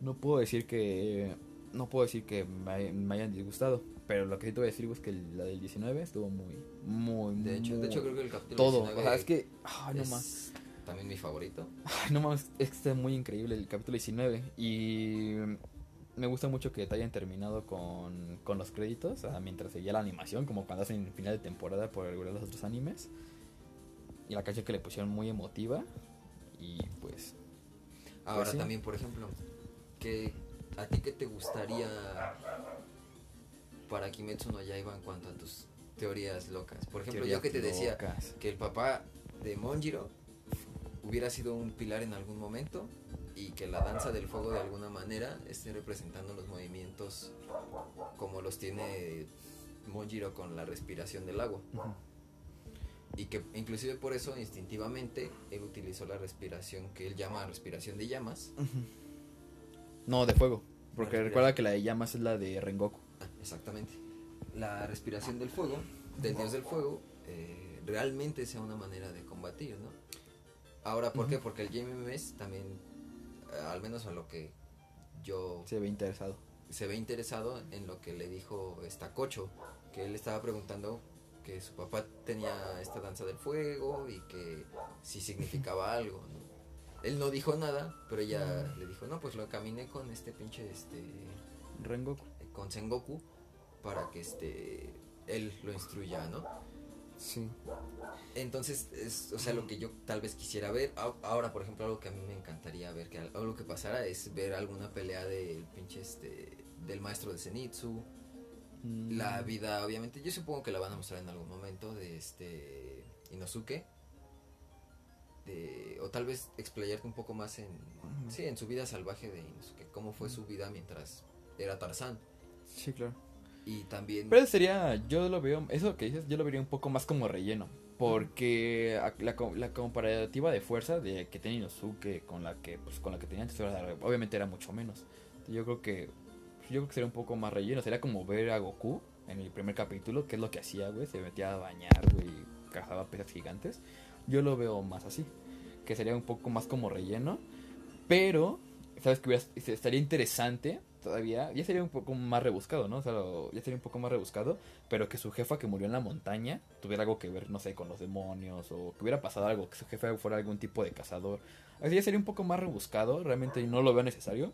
No puedo decir que. no puedo decir que me, me hayan disgustado. Pero lo que sí te voy a decir es que la del 19 estuvo muy, muy, De hecho, de hecho creo que el capítulo todo. 19 O sea, es que, ay, no es más. También mi favorito. Ay, no mames, es que está muy increíble el capítulo 19. Y me gusta mucho que te hayan terminado con, con los créditos, o sea, mientras seguía la animación, como cuando hacen final de temporada por algunos de los otros animes. Y la canción que le pusieron muy emotiva. Y pues, Ahora sí. también, por ejemplo, que a ti qué te gustaría para Kimetsu no Yaiba en cuanto a tus teorías locas. Por ejemplo, yo que te decía locas. que el papá de Monjiro hubiera sido un pilar en algún momento y que la danza del fuego de alguna manera esté representando los movimientos como los tiene Monjiro con la respiración del agua. Y que inclusive por eso instintivamente él utilizó la respiración que él llama respiración de llamas. No, de fuego. Porque recuerda que la de llamas es la de Rengoku. Ah, exactamente. La respiración del fuego, del dios del fuego, eh, realmente sea una manera de combatir, ¿no? Ahora, ¿por qué? Porque el JMMS también, eh, al menos a lo que yo Se ve interesado. se ve interesado en lo que le dijo Estacocho, que él estaba preguntando que su papá tenía esta danza del fuego y que si significaba algo, ¿no? Él no dijo nada, pero ella le dijo, no, pues lo caminé con este pinche, este, Rengoku. con Sengoku para que este él lo instruya, ¿no? Sí. Entonces, es, o sea, lo que yo tal vez quisiera ver, ahora, por ejemplo, algo que a mí me encantaría ver, que al- algo que pasara es ver alguna pelea del pinche este del maestro de Zenitsu, Mm. la vida, obviamente, yo supongo que la van a mostrar en algún momento de este Inosuke. De, o tal vez explayarte un poco más en, sí, en su vida salvaje de Inosuke, cómo fue su vida mientras era Tarzán. Sí, claro. Y también... Pero sería, yo lo veo, eso que dices, yo lo vería un poco más como relleno. Porque la, la comparativa de fuerza de que tenía Inosuke con la que, pues, con la que tenía antes, obviamente era mucho menos. Yo creo que, yo creo que sería un poco más relleno. Sería como ver a Goku en el primer capítulo, que es lo que hacía, güey. Se metía a bañar, güey, cazaba peces gigantes. Yo lo veo más así. Que sería un poco más como relleno. Pero, ¿sabes que estaría interesante todavía? Ya sería un poco más rebuscado, ¿no? O sea, lo- ya sería un poco más rebuscado. Pero que su jefa que murió en la montaña tuviera algo que ver, no sé, con los demonios. O que hubiera pasado algo, que su jefe fuera algún tipo de cazador. Así ya sería un poco más rebuscado. Realmente no lo veo necesario.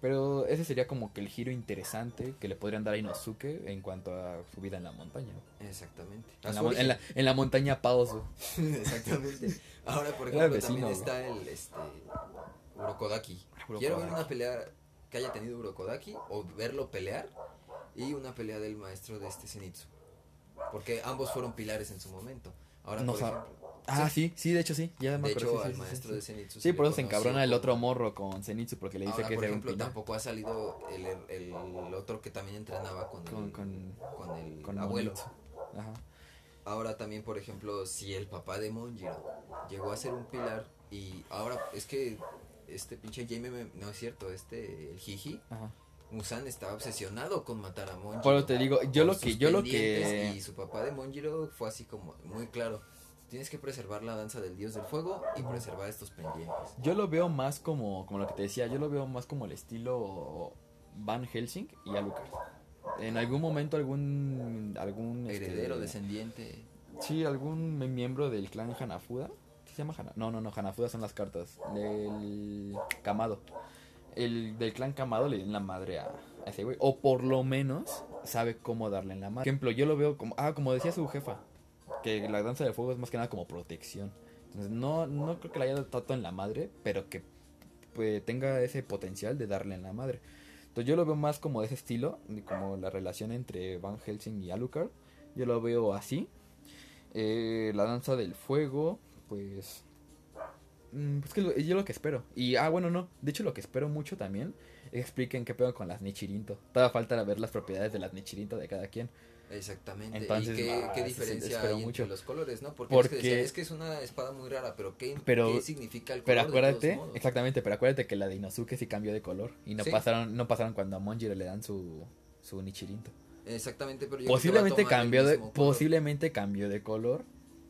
Pero ese sería como que el giro interesante que le podrían dar a Inosuke en cuanto a su vida en la montaña. Exactamente. En la, su mon- en la, origen. en la montaña Paosu. Exactamente. Ahora, por ejemplo, vecino, también está el este. Urokodaki. Quiero ver una pelea que haya tenido Urokodaki o verlo pelear y una pelea del maestro de este Zenitsu. Porque ambos fueron pilares en su momento. Ahora, No por ejemplo, Ah, sí, sí, de hecho sí. Ya me de acuerdo, hecho, sí, al sí, maestro sí, de. Zenitsu. Sí, por eso se encabrona el otro morro con Zenitsu porque le dice Ahora, que es por ejemplo, tampoco ha salido el, el, el otro que también entrenaba con, Con- el, con- con el con abuelo. Ajá. Ahora también, por ejemplo, si el papá de Monjiro llegó a ser un pilar y ahora es que este pinche Jaime, no es cierto, este, el Jiji, Ajá. Musan estaba obsesionado con matar a Monjiro. Eso te digo, yo lo que, yo lo que, Y su papá de Monjiro fue así como muy claro, tienes que preservar la danza del dios del fuego y preservar estos pendientes. yo lo veo más como, como lo que te decía, yo lo veo más como el estilo Van Helsing y Alucard. En algún momento algún, algún este, Heredero, descendiente. Sí, algún mi- miembro del clan Hanafuda. ¿Sí se llama Hana? No, no, no, Hanafuda son las cartas. Del Kamado. El del clan Kamado le den la madre a, ese güey. O por lo menos sabe cómo darle en la madre. Por ejemplo, yo lo veo como. Ah, como decía su jefa. Que la danza del fuego es más que nada como protección. Entonces, no, no creo que la haya tanto en la madre, pero que pues, tenga ese potencial de darle en la madre. Entonces, yo lo veo más como de ese estilo, de como la relación entre Van Helsing y Alucard. Yo lo veo así. Eh, la danza del fuego, pues. mm, Pues que lo- yo lo que espero. Y, ah, bueno, no. De hecho, lo que espero mucho también es que expliquen qué pedo con las Nichirinto. Todavía falta ver las propiedades de las Nichirinto de cada quien. Exactamente. Entonces, ¿Y qué, ah, diferencia hay mucho. entre los colores, no? Porque, Porque- Es, que es que es una espada muy rara, pero ¿qué, Pero- qué significa el color? Pero de acuérdate, todos modos? exactamente, pero acuérdate que la de Inosuke sí cambió de color. Y no Sí. pasaron, no pasaron cuando a Monjiro le dan su, su Nichirinto. Exactamente, pero yo creo que Posiblemente cambió de, color. posiblemente cambió de color.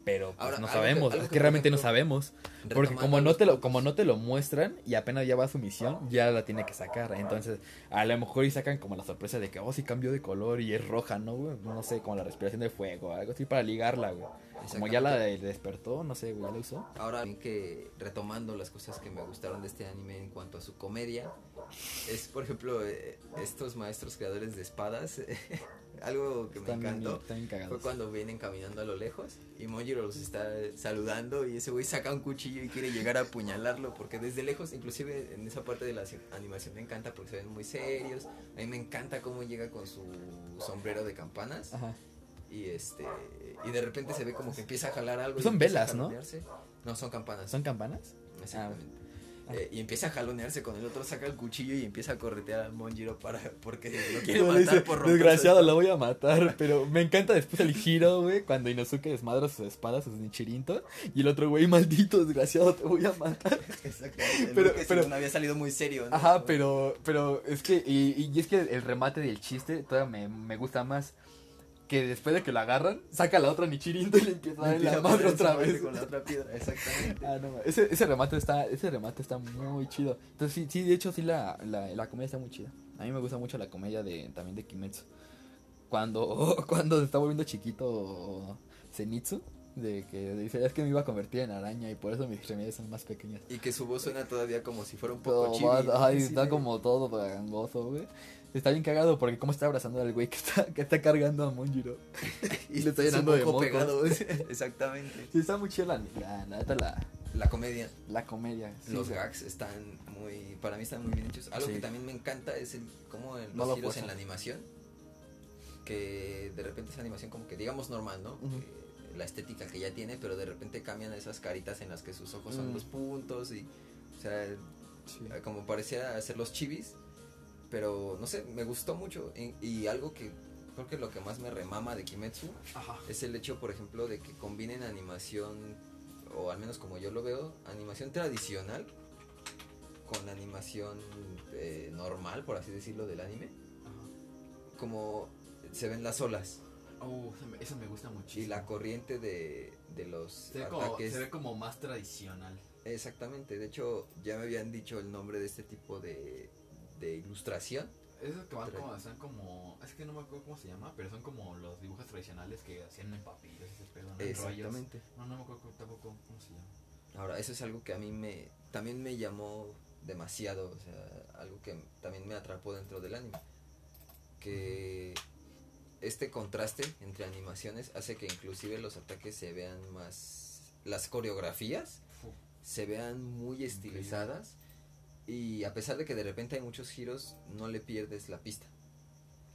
Pero pues, Ahora, no que- sabemos, algo es que, que realmente no sabemos. Porque como no te lo, como no te lo muestran y apenas ya va su misión, ya la tiene que sacar. Entonces, a lo mejor y sacan como la sorpresa de que, oh, sí cambió de color y es roja, ¿no, güey? No sé, como la respiración de fuego, algo así para ligarla, güey. Como ya la de- despertó, no sé, güey, ya la usó. Ahora que retomando las cosas que me gustaron de este anime en cuanto a su comedia, es por ejemplo eh, estos maestros creadores de espadas, algo que me encantó. bien Fue cuando vienen caminando a lo lejos y Monjiro los está saludando y ese güey saca un cuchillo y quiere llegar a apuñalarlo porque desde lejos, inclusive en esa parte de la animación me encanta porque se ven muy serios. A mí me encanta cómo llega con su sombrero de campanas Ajá. y este y de repente se ve como que empieza a jalar algo. y Son velas, ¿no? No, son campanas. ¿Son campanas? Exactamente. Ah. Eh, y empieza a jalonearse con el otro, saca el cuchillo y empieza a corretear a Monjiro para porque lo quiere matar dice, por romper Desgraciado, espada". la voy a matar. Pero me encanta después el giro, güey. Cuando Inosuke desmadra sus espadas, sus nichirintos. Y el otro, güey, maldito, desgraciado, te voy a matar. Exactamente. Pero- Pero, pero- no había salido muy serio. ¿no? Ajá, pero, pero es que, y, y es que el remate del chiste todavía me, me gusta más. Que después de que lo agarran, saca la otra Nichirinto y le empieza a dar la madre otra vez. Con la otra piedra, exactamente. Ah, no, ese, ese remate está, ese remate está muy chido. Entonces sí, sí, de hecho sí la, la, la comedia está muy chida. A mí me gusta mucho la comedia de, también de Kimetsu. Cuando, cuando se está volviendo chiquito Zenitsu, de que dice, es que me iba a convertir en araña y por eso mis extremidades son más pequeñas. Y que su voz suena todavía como si fuera un poco más- ay, está como todo gangoso, güey. Está bien cagado porque como está abrazando al güey que está, que está cargando a Monjiro. y le está llenando de moco pegado. Exactamente. Sí, está muy chida la, la, la, comedia. la comedia. sí, los gags están muy, para mí están muy bien hechos. Algo Sí. que también me encanta es el, cómo el, No los giros fuerzan. en la animación, que de repente esa animación como que digamos normal, ¿no? Que la estética que ya tiene, pero de repente cambian esas caritas en las que sus ojos son Mm. los puntos y, o sea, Sí. como parecía ser los chivis, pero no sé, me gustó mucho y, y algo que creo que lo que más me remama de Kimetsu Ajá. es el hecho, por ejemplo, de que combinen animación, o al menos como yo lo veo, animación tradicional con animación eh, normal, por así decirlo, del anime. Como se ven las olas Oh, me, me gusta y muchísimo. la corriente de, de los se como, ataques. se ve como más tradicional. Exactamente, de hecho ya me habían dicho el nombre de este tipo de, de ilustración. Esos que van Tra- como, son como, es que no me acuerdo cómo se llama, pero son como los dibujos tradicionales que hacían en papiros, ese pedo, ¿no? Rollos. Exactamente. No, no me acuerdo tampoco cómo se llama. Ahora, eso es algo que a mí me también me llamó demasiado, o sea, algo que también me atrapó dentro del anime. Que este contraste entre animaciones hace que inclusive los ataques se vean más las coreografías se vean muy estilizadas y a pesar de que de repente hay muchos giros, no le pierdes la pista.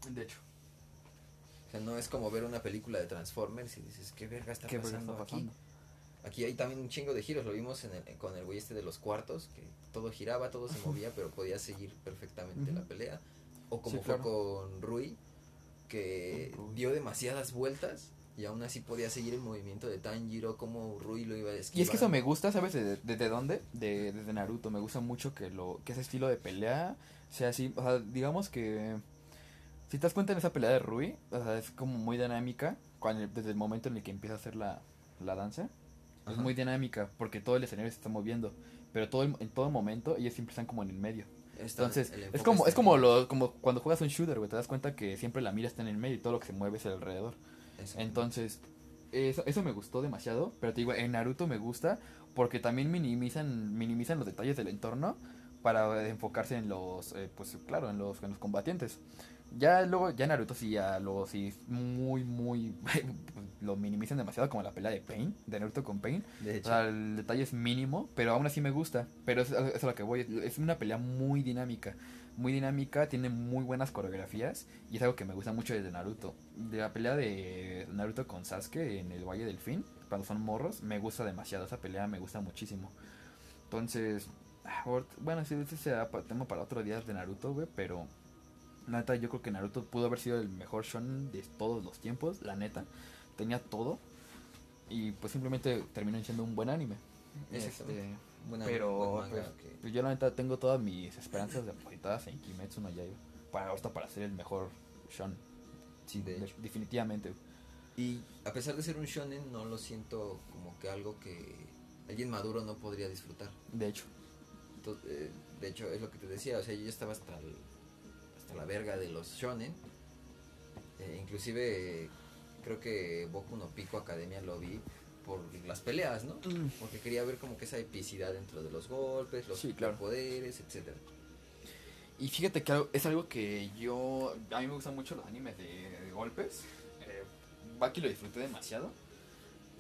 De hecho. O sea, no es como ver una película de Transformers y dices, ¿qué verga está ¿Qué verga pasando está aquí? pasando? Aquí hay también un chingo de giros, lo vimos en el- con el güey este de los cuartos, que todo giraba, todo se movía, pero podía seguir perfectamente la pelea. O como Sí, fue claro. con Rui, que Rui. dio demasiadas vueltas y aún así podía seguir el movimiento de Tanjiro, como Rui lo iba a Y es que eso esquivar. me gusta, ¿sabes? ¿De, de, de dónde? De, desde Naruto. Me gusta mucho que lo que ese estilo de pelea sea así. O sea, digamos que... Si te das cuenta en esa pelea de Rui, o sea, es como muy dinámica. Cuando, desde el momento en el que empieza a hacer la, la danza. Es muy dinámica porque todo el escenario se está moviendo. Pero todo el- en todo momento ellos siempre están como en el medio. Entonces, es como, es como, lo, como cuando juegas un shooter, güey. Te das cuenta que siempre la mira está en el medio y todo lo que se mueve es alrededor. Entonces, eso, eso me gustó demasiado. Pero te digo, en Naruto me gusta porque también minimizan, minimizan los detalles del entorno para enfocarse en los, eh, pues claro, en los, en los combatientes. Ya luego, ya Naruto sí, ya luego sí, muy, muy, lo minimizan demasiado como la pelea de Pain, de Naruto con Pain. de O hecho, sea, el detalle es mínimo, pero aún así me gusta. Pero es, es a lo que voy. Es una pelea muy dinámica. Muy dinámica, tiene muy buenas coreografías. Y es algo que me gusta mucho desde Naruto. De la pelea de Naruto con Sasuke en el Valle del Fin, cuando son morros, me gusta demasiado. Esa pelea me gusta muchísimo. Entonces, ah, bueno, sí, ese será tema para otro día de Naruto, güey. Pero, la neta, yo creo que Naruto pudo haber sido el mejor shonen de todos los tiempos. La neta, tenía todo. Y pues simplemente terminó siendo un buen anime. Este, buena- pero buen manga pues, pues yo la neta tengo todas mis esperanzas depositadas en Kimetsu no Yaiba para hasta para ser el mejor shonen. Sí, de De- hecho. definitivamente. Y a pesar de ser un shonen, no lo siento como que algo que alguien maduro no podría disfrutar. De hecho. Eh, de hecho, es lo que te decía, o sea, yo ya estaba hasta, el- hasta la verga de los shonen. Eh, inclusive, eh, creo que Boku no Pico Academia lo vi por las peleas, ¿no? Porque quería ver como que esa epicidad dentro de los golpes, los Sí, claro. poderes, etcétera. Y fíjate que es algo que yo. A mí me gustan mucho los animes de, de golpes. Eh, Baki lo disfruté demasiado.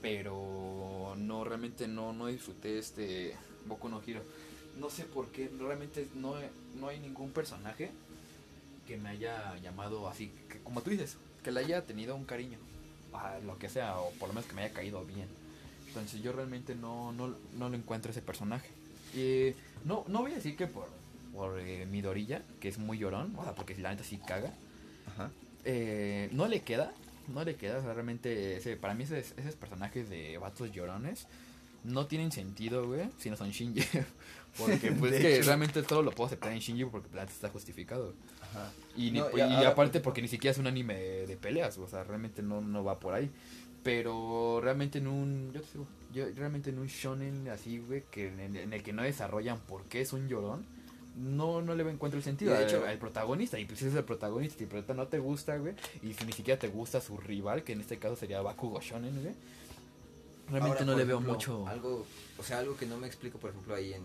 Pero no, realmente no, no disfruté este Boku no Hero. No sé por qué, realmente no, no hay ningún personaje que me haya llamado así, que, como tú dices, que le haya tenido un cariño. A lo que sea, o por lo menos que me haya caído bien. Entonces yo realmente no, no, no lo encuentro ese personaje. Y no, no voy a decir que por, por eh, Midorilla, que es muy llorón, o sea, porque la neta sí caga. Ajá. Eh, no le queda, no le queda, o sea, realmente ese, para mí esos, esos personajes de vatos llorones no tienen sentido, güey, si no son Shinji. porque pues es que hecho. realmente todo lo puedo aceptar en Shinji porque neta está justificado. Ajá. Y, ni- No, y y ahora, aparte por porque ni siquiera es un anime de, peleas, o sea, realmente no, no va por ahí. Pero realmente en un, yo te digo, yo realmente en un shonen así, güey, que en, en el que no desarrollan por qué es un llorón, no, no le encuentro el sentido de hecho- al protagonista. Y pues es el protagonista, y el protagonista no te gusta, güey, y si ni siquiera te gusta su rival, que en este caso sería Bakugo Shonen, güey. Realmente Ahora, no le veo ejemplo, mucho. Algo, o sea, algo que no me explico, por ejemplo, ahí en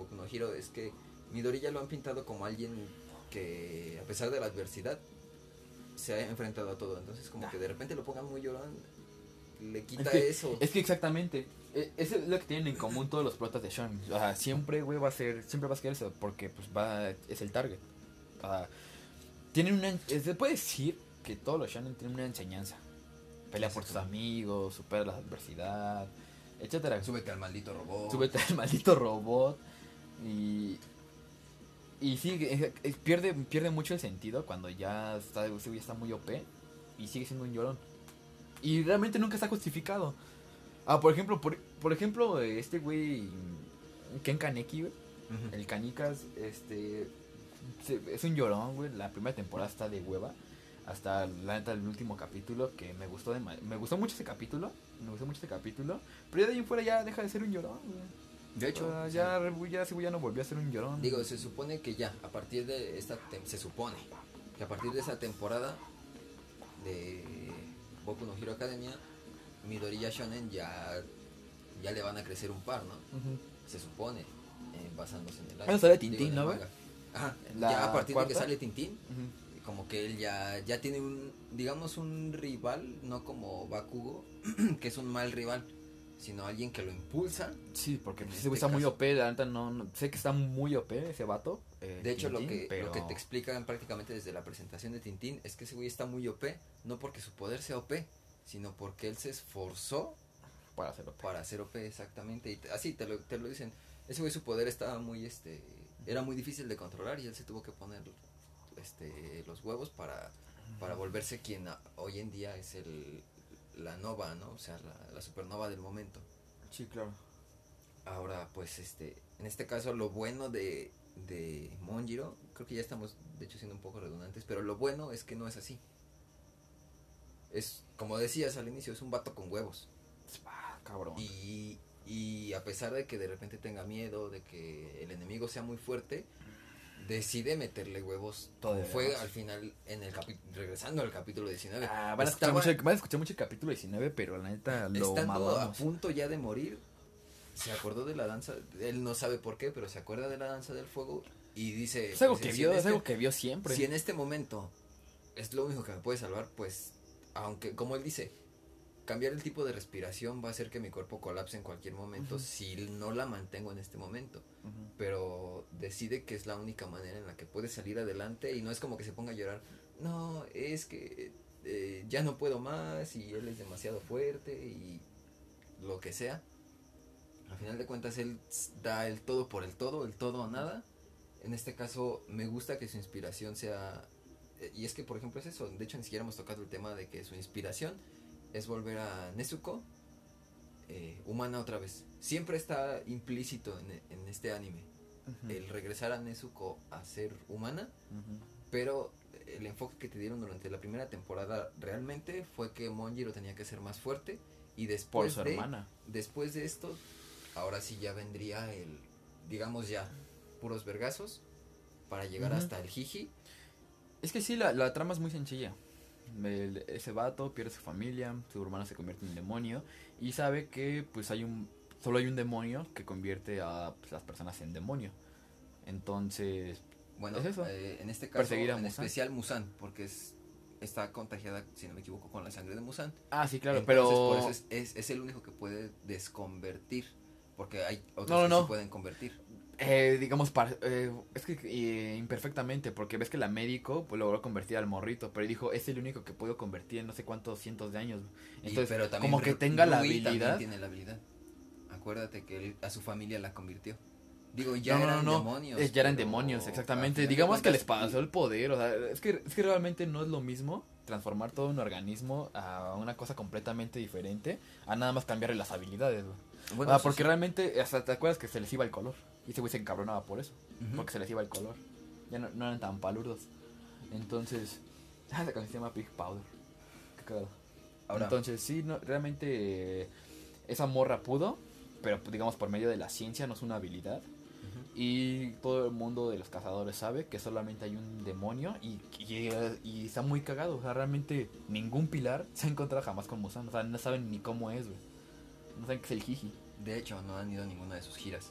Boku no Hero es que Midori ya lo han pintado como alguien que, a pesar de la adversidad, se ha enfrentado a todo. Entonces, como que de repente lo pongan muy llorón, le quita Es que- eso. Es que exactamente. e- Eso es lo que tienen en común todos los protas de Shonen. O sea, siempre, güey, va a ser. Siempre vas a querer eso. Porque, pues, va. Es el target. O sea, tienen una. Se puede decir que todos los Shonen tienen una enseñanza. Pelea por tus amigos, supera la adversidad, etcétera. Súbete al maldito robot. Súbete al maldito robot. Y. Y sí, pierde, pierde mucho el sentido cuando ya está, güey está muy OP y sigue siendo un llorón. Y realmente nunca está justificado. Ah, por ejemplo, por, por ejemplo, este güey, Ken Kaneki, güey, el Canicas, este, se- es un llorón, güey. La primera temporada está de hueva. Hasta la neta el último capítulo que me gustó de me gustó mucho ese capítulo, me gustó mucho ese capítulo, pero ya de ahí en fuera ya deja de ser un llorón, güey. De hecho, sí. ya, ya ese güey ya no volvió a ser un llorón. Digo, se supone que ya, a partir de esta, tem- se supone que a partir de esa temporada de Boku no Hero Academia, Midoriya Shonen ya, ya le van a crecer un par, ¿no? Se supone, eh, basándose en el Eso sale Tintín, ¿no. Ajá, La ya a partir de que sale Tintín, como que él ya, ya tiene un, digamos, un rival, no como Bakugo, que es un mal rival, sino alguien que lo impulsa Sí, porque En ese este güey está muy. OP, la neta no, no- sé que está muy OP ese vato. eh, De hecho, lo que, pero- lo que te explican prácticamente desde la presentación de Tintín es que ese güey está muy OP, no porque su poder sea OP, sino porque él se esforzó para hacer OP. para ser OP exactamente. Y te- así te lo, te lo dicen. Ese güey su poder estaba muy, este, era muy difícil de controlar y él se tuvo que poner este, los huevos para, para volverse quien hoy en día es el, la nova, ¿no? O sea, la, la supernova del momento. Sí, claro. Ahora, pues, este, en este caso, lo bueno de, de Monjiro, creo que ya estamos, de hecho, siendo un poco redundantes, pero lo bueno es que no es así. Es, como decías al inicio, es un vato con huevos. Ah, cabrón. Y, y a pesar de que de repente tenga miedo, de que el enemigo sea muy fuerte, decide meterle huevos. Todo fue huevos. al final, en el capi- regresando al capítulo 19. Ah, van, a escuchar mucho, van a escuchar mucho el capítulo 19, pero la neta lo estando a punto ya de morir, se acordó de la danza, él no sabe por qué, pero se acuerda de la danza del fuego y dice... Es algo pues, que si vio, es este- algo que vio siempre. Si en este momento es lo único que me puede salvar, pues, aunque, como él dice, cambiar el tipo de respiración va a hacer que mi cuerpo colapse en cualquier momento si no la mantengo en este momento. Pero decide que es la única manera en la que puede salir adelante y no es como que se ponga a llorar. No, es que eh, ya no puedo más y él es demasiado fuerte y lo que sea. Al final de cuentas él da el todo por el todo, el todo o nada. En este caso me gusta que su inspiración sea... eh, Y es que por ejemplo es eso, de hecho ni siquiera hemos tocado el tema de que su inspiración es volver a Nezuko eh, humana otra vez. Siempre está implícito en, en este anime el regresar a Nezuko a ser humana, pero el enfoque que te dieron durante la primera temporada realmente fue que Monjiro tenía que ser más fuerte y Por después su de hermana. después de esto ahora sí ya vendría el digamos ya puros vergazos para llegar hasta el jiji Es que sí, la, la trama es muy sencilla. El- ese vato pierde su familia, su hermana se convierte en demonio y sabe que pues hay un solo hay un demonio que convierte a pues, las personas en demonio. Entonces, Bueno, Es eso. eh, en este caso, en Musan. especial Musan, porque es, está contagiada, si no me equivoco, con la sangre de Musan. ah, sí, claro, Entonces, pero por eso es, es, es el único que puede desconvertir, porque hay otros No, no, que no. sí pueden convertir. Eh, digamos par- eh, es que eh, imperfectamente, porque ves que la médico pues, logró convertir al morrito, pero dijo, es el único que puedo convertir en no sé cuántos cientos de años. Y- Entonces, pero también como que tenga la Rui habilidad. tiene la habilidad. Acuérdate que él a su familia la convirtió. Digo, ya no, eran no, no, demonios. es- ya eran demonios, exactamente. Digamos que les pasó el poder, o sea, es que, es que realmente no es lo mismo transformar todo un organismo a una cosa completamente diferente a nada más cambiarle las habilidades. Bueno, Ah, porque sí. realmente, hasta te acuerdas que se les iba el color. Y ese güey se encabronaba por eso, Ujú. porque se les iba el color. Ya no, no eran tan palurdos. Entonces, ah, esa canción se llama Pig Powder. Qué cagado. Ahora, Entonces, sí, no, realmente eh, esa morra pudo, pero digamos por medio de la ciencia, no es una habilidad. ujú. Y todo el mundo de los cazadores sabe que solamente hay un demonio y, y, y está muy cagado. O sea, realmente ningún pilar se ha encontrado jamás con Musan. O sea, no saben ni cómo es, güey. No saben qué es el Jiji. de hecho, no han ido a ninguna de sus giras.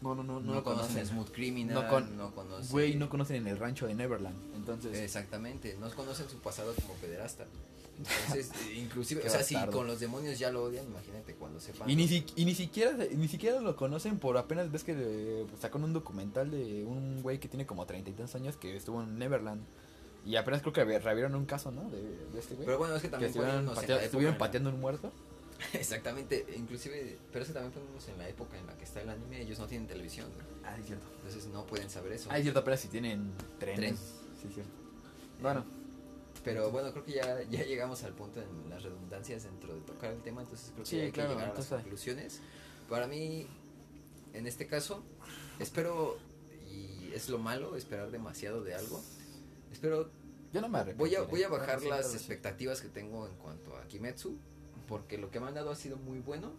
No, no, no, no, conocen Smooth Criminal, No no, con- conocen... Güey, no conocen en el rancho de Neverland. Entonces, Exactamente, no conocen su pasado como pederasta. Entonces, eh, inclusive, o sea, si con los demonios ya lo odian, imagínate cuando sepan. y ni, si- y ni siquiera ni siquiera lo conocen por apenas ves que eh, sacan un documental de un güey que tiene como treinta y tantos años que estuvo en Neverland. Y apenas creo que re- reabrieron un caso, ¿no? De, de este güey. Pero bueno, es que que también estuvieron, patea- época estuvieron la- pateando un muerto. Exactamente, inclusive, pero es que también poniéndonos en la época en la que está el anime, ellos no tienen televisión. Ah, cierto. entonces no pueden saber eso. Ah, es cierto, apenas si tienen trenes. Tren. Sí, cierto. Bueno, Pero bueno, creo que ya, ya llegamos al punto en las redundancias dentro de tocar el tema, entonces creo que Sí, ya hay claro, que llegar a las conclusiones. Para mí, en este caso, espero, y es lo malo, esperar demasiado de algo. Espero yo no me arrepiento. Voy a, voy a bajar las expectativas que tengo en cuanto a Kimetsu, porque lo que me han dado ha sido muy bueno,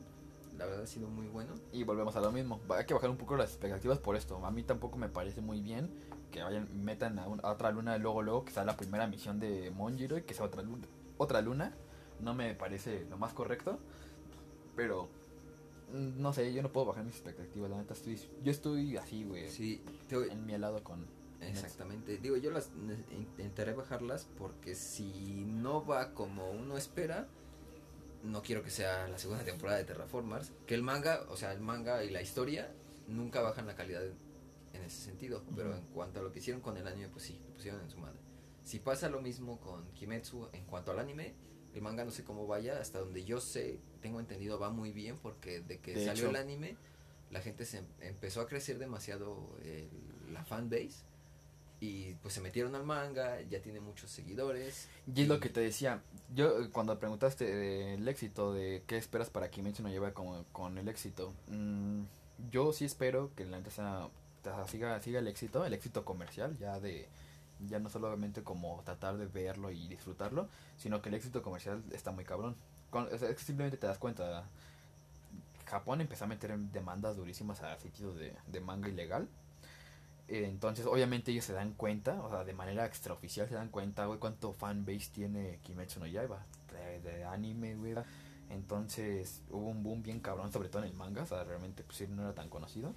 la verdad ha sido muy bueno. Y volvemos a lo mismo. Hay que bajar un poco las expectativas por esto. A mí tampoco me parece muy bien que vayan metan a, un- a otra luna luego luego que sea la primera misión de Monjiro y que sea otra luna. Otra luna. No me parece lo más correcto. Pero mm, no sé, yo no puedo bajar mis expectativas. La neta estoy yo estoy así, güey, Sí, te- en mi helado con exactamente. Digo, yo las intentaré bajarlas porque si no va como uno espera, no quiero que sea la segunda temporada de Terraformers, que el manga, o sea, el manga y la historia nunca bajan la calidad en ese sentido, pero en cuanto a lo que hicieron con el anime, pues sí, lo pusieron en su madre. Si pasa lo mismo con Kimetsu en cuanto al anime, el manga no sé cómo vaya, hasta donde yo sé, tengo entendido, va muy bien porque de que De salió hecho. el anime, la gente se em- empezó a crecer demasiado el- la fanbase y pues se metieron al manga, ya tiene muchos seguidores. Y es lo que te decía, yo eh, cuando preguntaste del éxito, de qué esperas para Kimetsu no lleva con, con el éxito, mm, yo sí espero que la sea- sea, siga, siga el éxito, el éxito comercial, ya de ya no solamente como tratar de verlo y disfrutarlo, sino que el éxito comercial está muy cabrón. Con, es que simplemente te das cuenta, Japón empezó a meter en demandas durísimas a sitios de, de manga ilegal. Eh, Entonces, obviamente ellos se dan cuenta, o sea, de manera extraoficial se dan cuenta, güey, cuánto fanbase tiene Kimetsu no Yaiba de, anime, güey. Entonces, hubo un boom bien cabrón, sobre todo en el manga, o sea, realmente pues sí, no era tan conocido.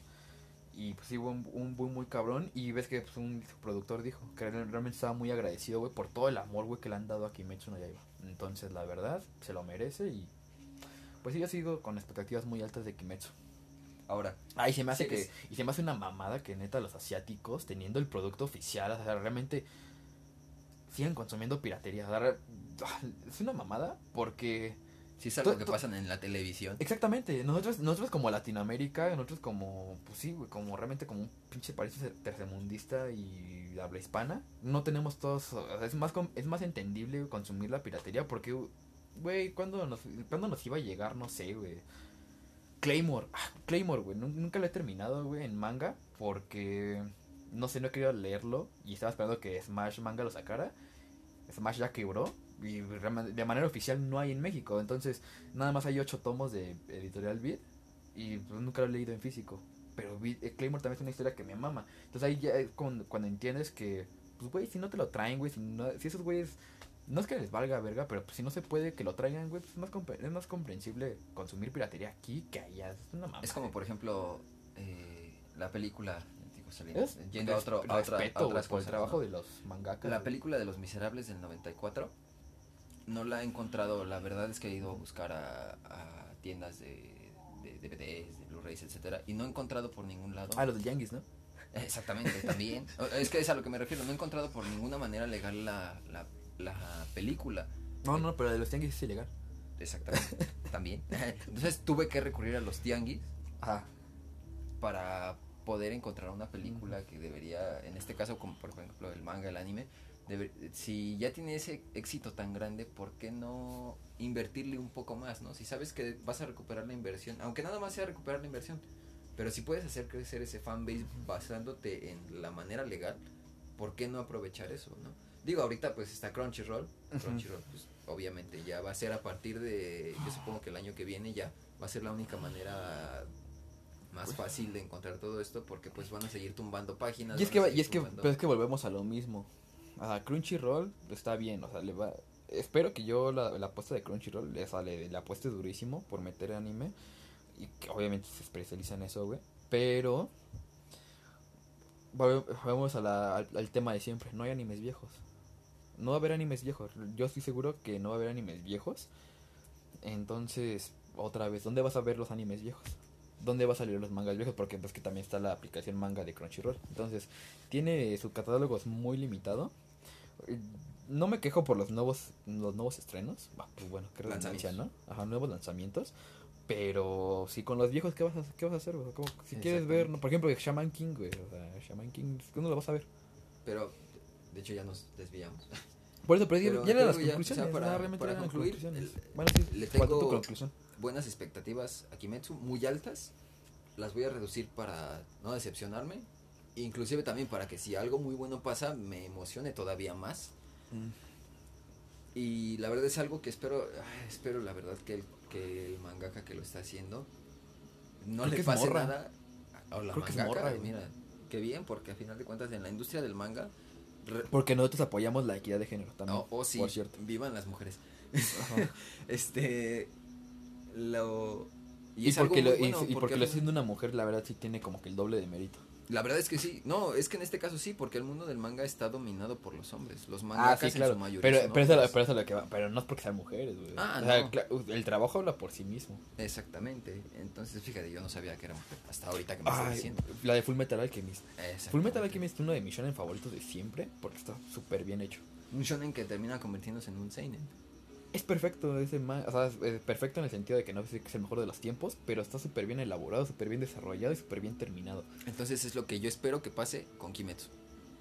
Y pues sí hubo un, un boom muy cabrón y ves que pues, un productor dijo que re- realmente estaba muy agradecido, güey, por todo el amor, güey, que le han dado a Kimetsu no Yaiba. Entonces, la verdad, se lo merece y pues sí, yo sigo con expectativas muy altas de Kimetsu. Ahora, Ay, se me hace Sí, que. es- Y se me hace una mamada que neta los asiáticos, teniendo el producto oficial, o sea, realmente siguen consumiendo piratería. O sea, ah, es una mamada porque. si es algo que pasan en la televisión, Exactamente, nosotros, nosotros como Latinoamérica, nosotros como, pues sí, güey, como realmente como un pinche país tercermundista y habla hispana, no tenemos todos, o sea, es más, es más entendible consumir la piratería porque, güey, ¿cuándo nos, ¿cuándo nos iba a llegar? No sé, güey. Claymore, ah, Claymore, güey, nun- nunca lo he terminado, güey, en manga porque no sé, no he querido leerlo y estaba esperando que Smash Manga lo sacara. Smash ya quebró y de manera oficial no hay en México. Entonces, nada más hay ocho tomos de Editorial Beat y pues, nunca lo he leído en físico. Pero eh, Claymore también es una historia que me mama. Entonces ahí ya cuando, cuando entiendes que, pues güey, si no te lo traen, güey, si, no, si esos güeyes, no es que les valga verga, pero pues, si no se puede que lo traigan, güey, pues es más, es más comprensible consumir piratería aquí que allá. Es una mamada. Es como, por ejemplo, eh, la película. Es yendo a, otro, a, otra, respeto, a güey, otras por el cosas, trabajo ¿no? de los mangakas. La película de Los Miserables del 94 no la he encontrado. La verdad es que he ido a buscar a, a tiendas de, de DVDs, de Blu-rays, etcétera, y no he encontrado por ningún lado. Ah, los de Yankees, ¿no? Exactamente, también. Es que es a lo que me refiero. No he encontrado por ninguna manera legal la, la, la película. No, no, pero de los Yankees es ilegal. Exactamente, también. Entonces tuve que recurrir a los tianguis Ajá. para poder encontrar una película que debería, en este caso, como por ejemplo el manga, el anime, debe- si ya tiene ese éxito tan grande, ¿por qué no invertirle un poco más, no? Si sabes que vas a recuperar la inversión, aunque nada más sea recuperar la inversión, pero si puedes hacer crecer ese fanbase basándote en la manera legal, ¿por qué no aprovechar eso, no? Digo, ahorita pues está Crunchyroll. Crunchyroll pues obviamente ya va a ser a partir de, yo supongo que el año que viene ya va a ser la única manera más fácil de encontrar todo esto porque pues van a seguir tumbando páginas. Y es que, va- y es que, pero es que volvemos a lo mismo. A Crunchyroll está bien, o sea, le va... Espero que yo la, la apuesta de Crunchyroll le sale, le apueste durísimo por meter anime. Y que obviamente se especializa en eso, güey. Pero... volve- Volvemos a la- al, al tema de siempre. No hay animes viejos. No va a haber animes viejos. Yo estoy seguro que no va a haber animes viejos. Entonces, otra vez, ¿dónde vas a ver los animes viejos? ¿Dónde va a salir los mangas viejos? Porque pues que también está la aplicación manga de Crunchyroll. Entonces, tiene su catálogo es muy limitado. Eh, No me quejo por los nuevos los nuevos estrenos. Ah, pues bueno, qué redundancia, ¿no? Ajá, nuevos lanzamientos. Pero si con los viejos, ¿qué vas a, qué vas a hacer? Como si quieres ver, ¿no? por ejemplo, Shaman King, güey. O sea, Shaman King, ¿cuándo lo vas a ver? Pero, de hecho ya nos desviamos. Por eso, pero, Pero ya eran las que ya, conclusiones. o sea, para- para concluir, conclusiones. el- bueno, sí, le falta tu tengo- conclusión. Buenas expectativas a Kimetsu, muy altas. Las voy a reducir para no decepcionarme. Inclusive también para que si algo muy bueno pasa, me emocione todavía más. Y la verdad es algo que espero, ay, espero la verdad que el, que el mangaka que lo está haciendo no Creo que le pase morra. nada. O la Creo que es mangaka, morra, güey. mira, qué bien, porque a final de cuentas en la industria del manga, Porque nosotros apoyamos la equidad de género también. o o sí, Por cierto. vivan las mujeres. Ajá. Este, lo... Y, es algo porque, lo, y- bueno, y porque porque lo haciendo una mujer, la verdad sí tiene como que el doble de mérito. La verdad es que sí. No, es que en este caso sí, porque el mundo del manga está dominado por los hombres. Los Ah, mangakas sí, claro. en su mayoría Pero, pero, eso, pero eso es lo que va. Pero no es porque sean mujeres, güey. Ah, O sea, no. el trabajo habla por sí mismo. Exactamente. Entonces, fíjate, yo no sabía que era mujer. Hasta ahorita que me estás diciendo. la de Full Metal Alchemist. Full. Metal Alchemist es uno de mis shonen favoritos de siempre porque está súper bien hecho. Un shonen que termina convirtiéndose en un seinen. Es perfecto ese ma- o sea, es, es perfecto en el sentido de que no sé que es el mejor de los tiempos, pero está súper bien elaborado, súper bien desarrollado y súper bien terminado. Entonces es lo que yo espero que pase con Kimetsu.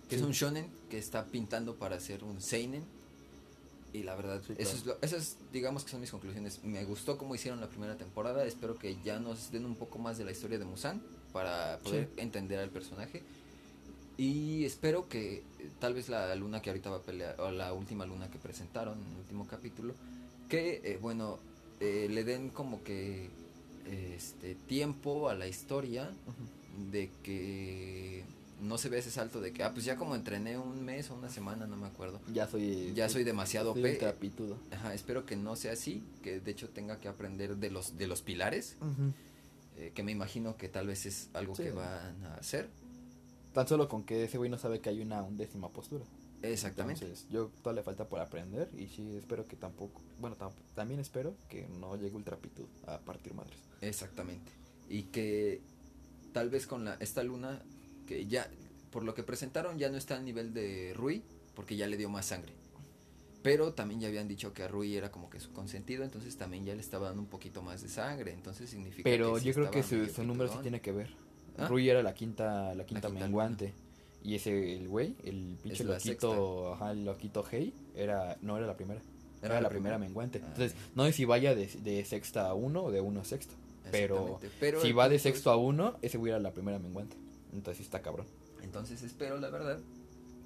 Que es un shonen que está pintando para ser un seinen. Y la verdad, Sí, eso es lo, esas digamos que son mis conclusiones. Me gustó cómo hicieron la primera temporada. Espero que ya nos den un poco más de la historia de Musan para poder Sí. entender al personaje. Y espero que tal vez la luna que ahorita va a pelear, o la última luna que presentaron en el último capítulo, que eh, bueno, eh, le den como que este tiempo a la historia de que no se ve ese salto de que, ah, pues ya como entrené un mes o una semana, no me acuerdo. Ya soy. Ya soy demasiado soy trapitudo. Ajá, espero que no sea así, que de hecho tenga que aprender de los de los pilares, eh, que me imagino que tal vez es algo Sí. que van a hacer. Tan solo con que ese güey no sabe que hay una undécima postura. Exactamente. Entonces, yo todavía le falta por aprender y sí espero que tampoco, bueno, tam- también espero que no llegue ultra pitud a partir madres. Exactamente. Y que tal vez con la esta luna que ya por lo que presentaron ya no está al nivel de Rui porque ya le dio más sangre. Pero también ya habían dicho que a Rui era como que su consentido, entonces también ya le estaba dando un poquito más de sangre, entonces significa Pero yo creo que su, su número sí tiene que ver. ¿Ah? Rui era la quinta, la quinta quinta menguante. Y ese, el güey, el pinche loquito, ajá, el loquito Hey, era, no era la primera. Era, la primera menguante. Ah. Entonces, no sé si vaya de, de sexta a uno o de uno a sexto. Pero, si va de es- sexto a uno, ese güey era la primera menguante. Entonces está cabrón. Entonces espero, la verdad,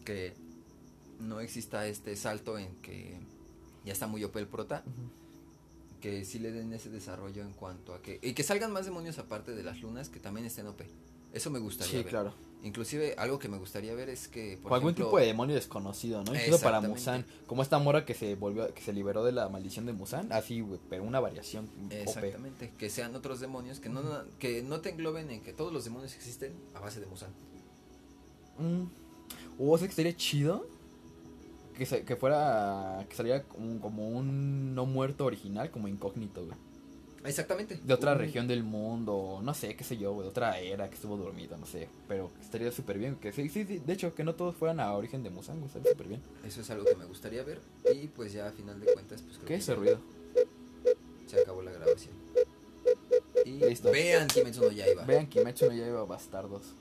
que no exista este salto en que ya está muy OP el prota, que sí le den ese desarrollo en cuanto a que... Y que salgan más demonios aparte de las lunas que también estén OP. Eso me gustaría Sí, ver. claro. Inclusive algo que me gustaría ver es que... Por o algún ejemplo, tipo de demonio desconocido, ¿no? Incluso para. Musan. Como esta mora que se volvió, que se liberó de la maldición de Musan. Así, pero una variación OP. Exactamente, que sean otros demonios, que no, que no te engloben en que todos los demonios existen a base de Musan. Mm. O sea que sería chido. Que, se- que fuera. Que saliera como, como un no muerto original, como incógnito, güey. Exactamente. De otra región del mundo, no sé, qué sé yo, güey, de otra era que estuvo dormido, no sé. Pero estaría súper bien. Que sí, sí, sí, de hecho, que no todos fueran a origen de Musan, estaría súper bien. Eso es algo que me gustaría ver. Y pues ya a final de cuentas, pues creo ¿Qué que es ese ruido? Se acabó la grabación. Y Listo. vean Kimetsu no Yaiba. Vean Kimetsu no Yaiba Bastardos.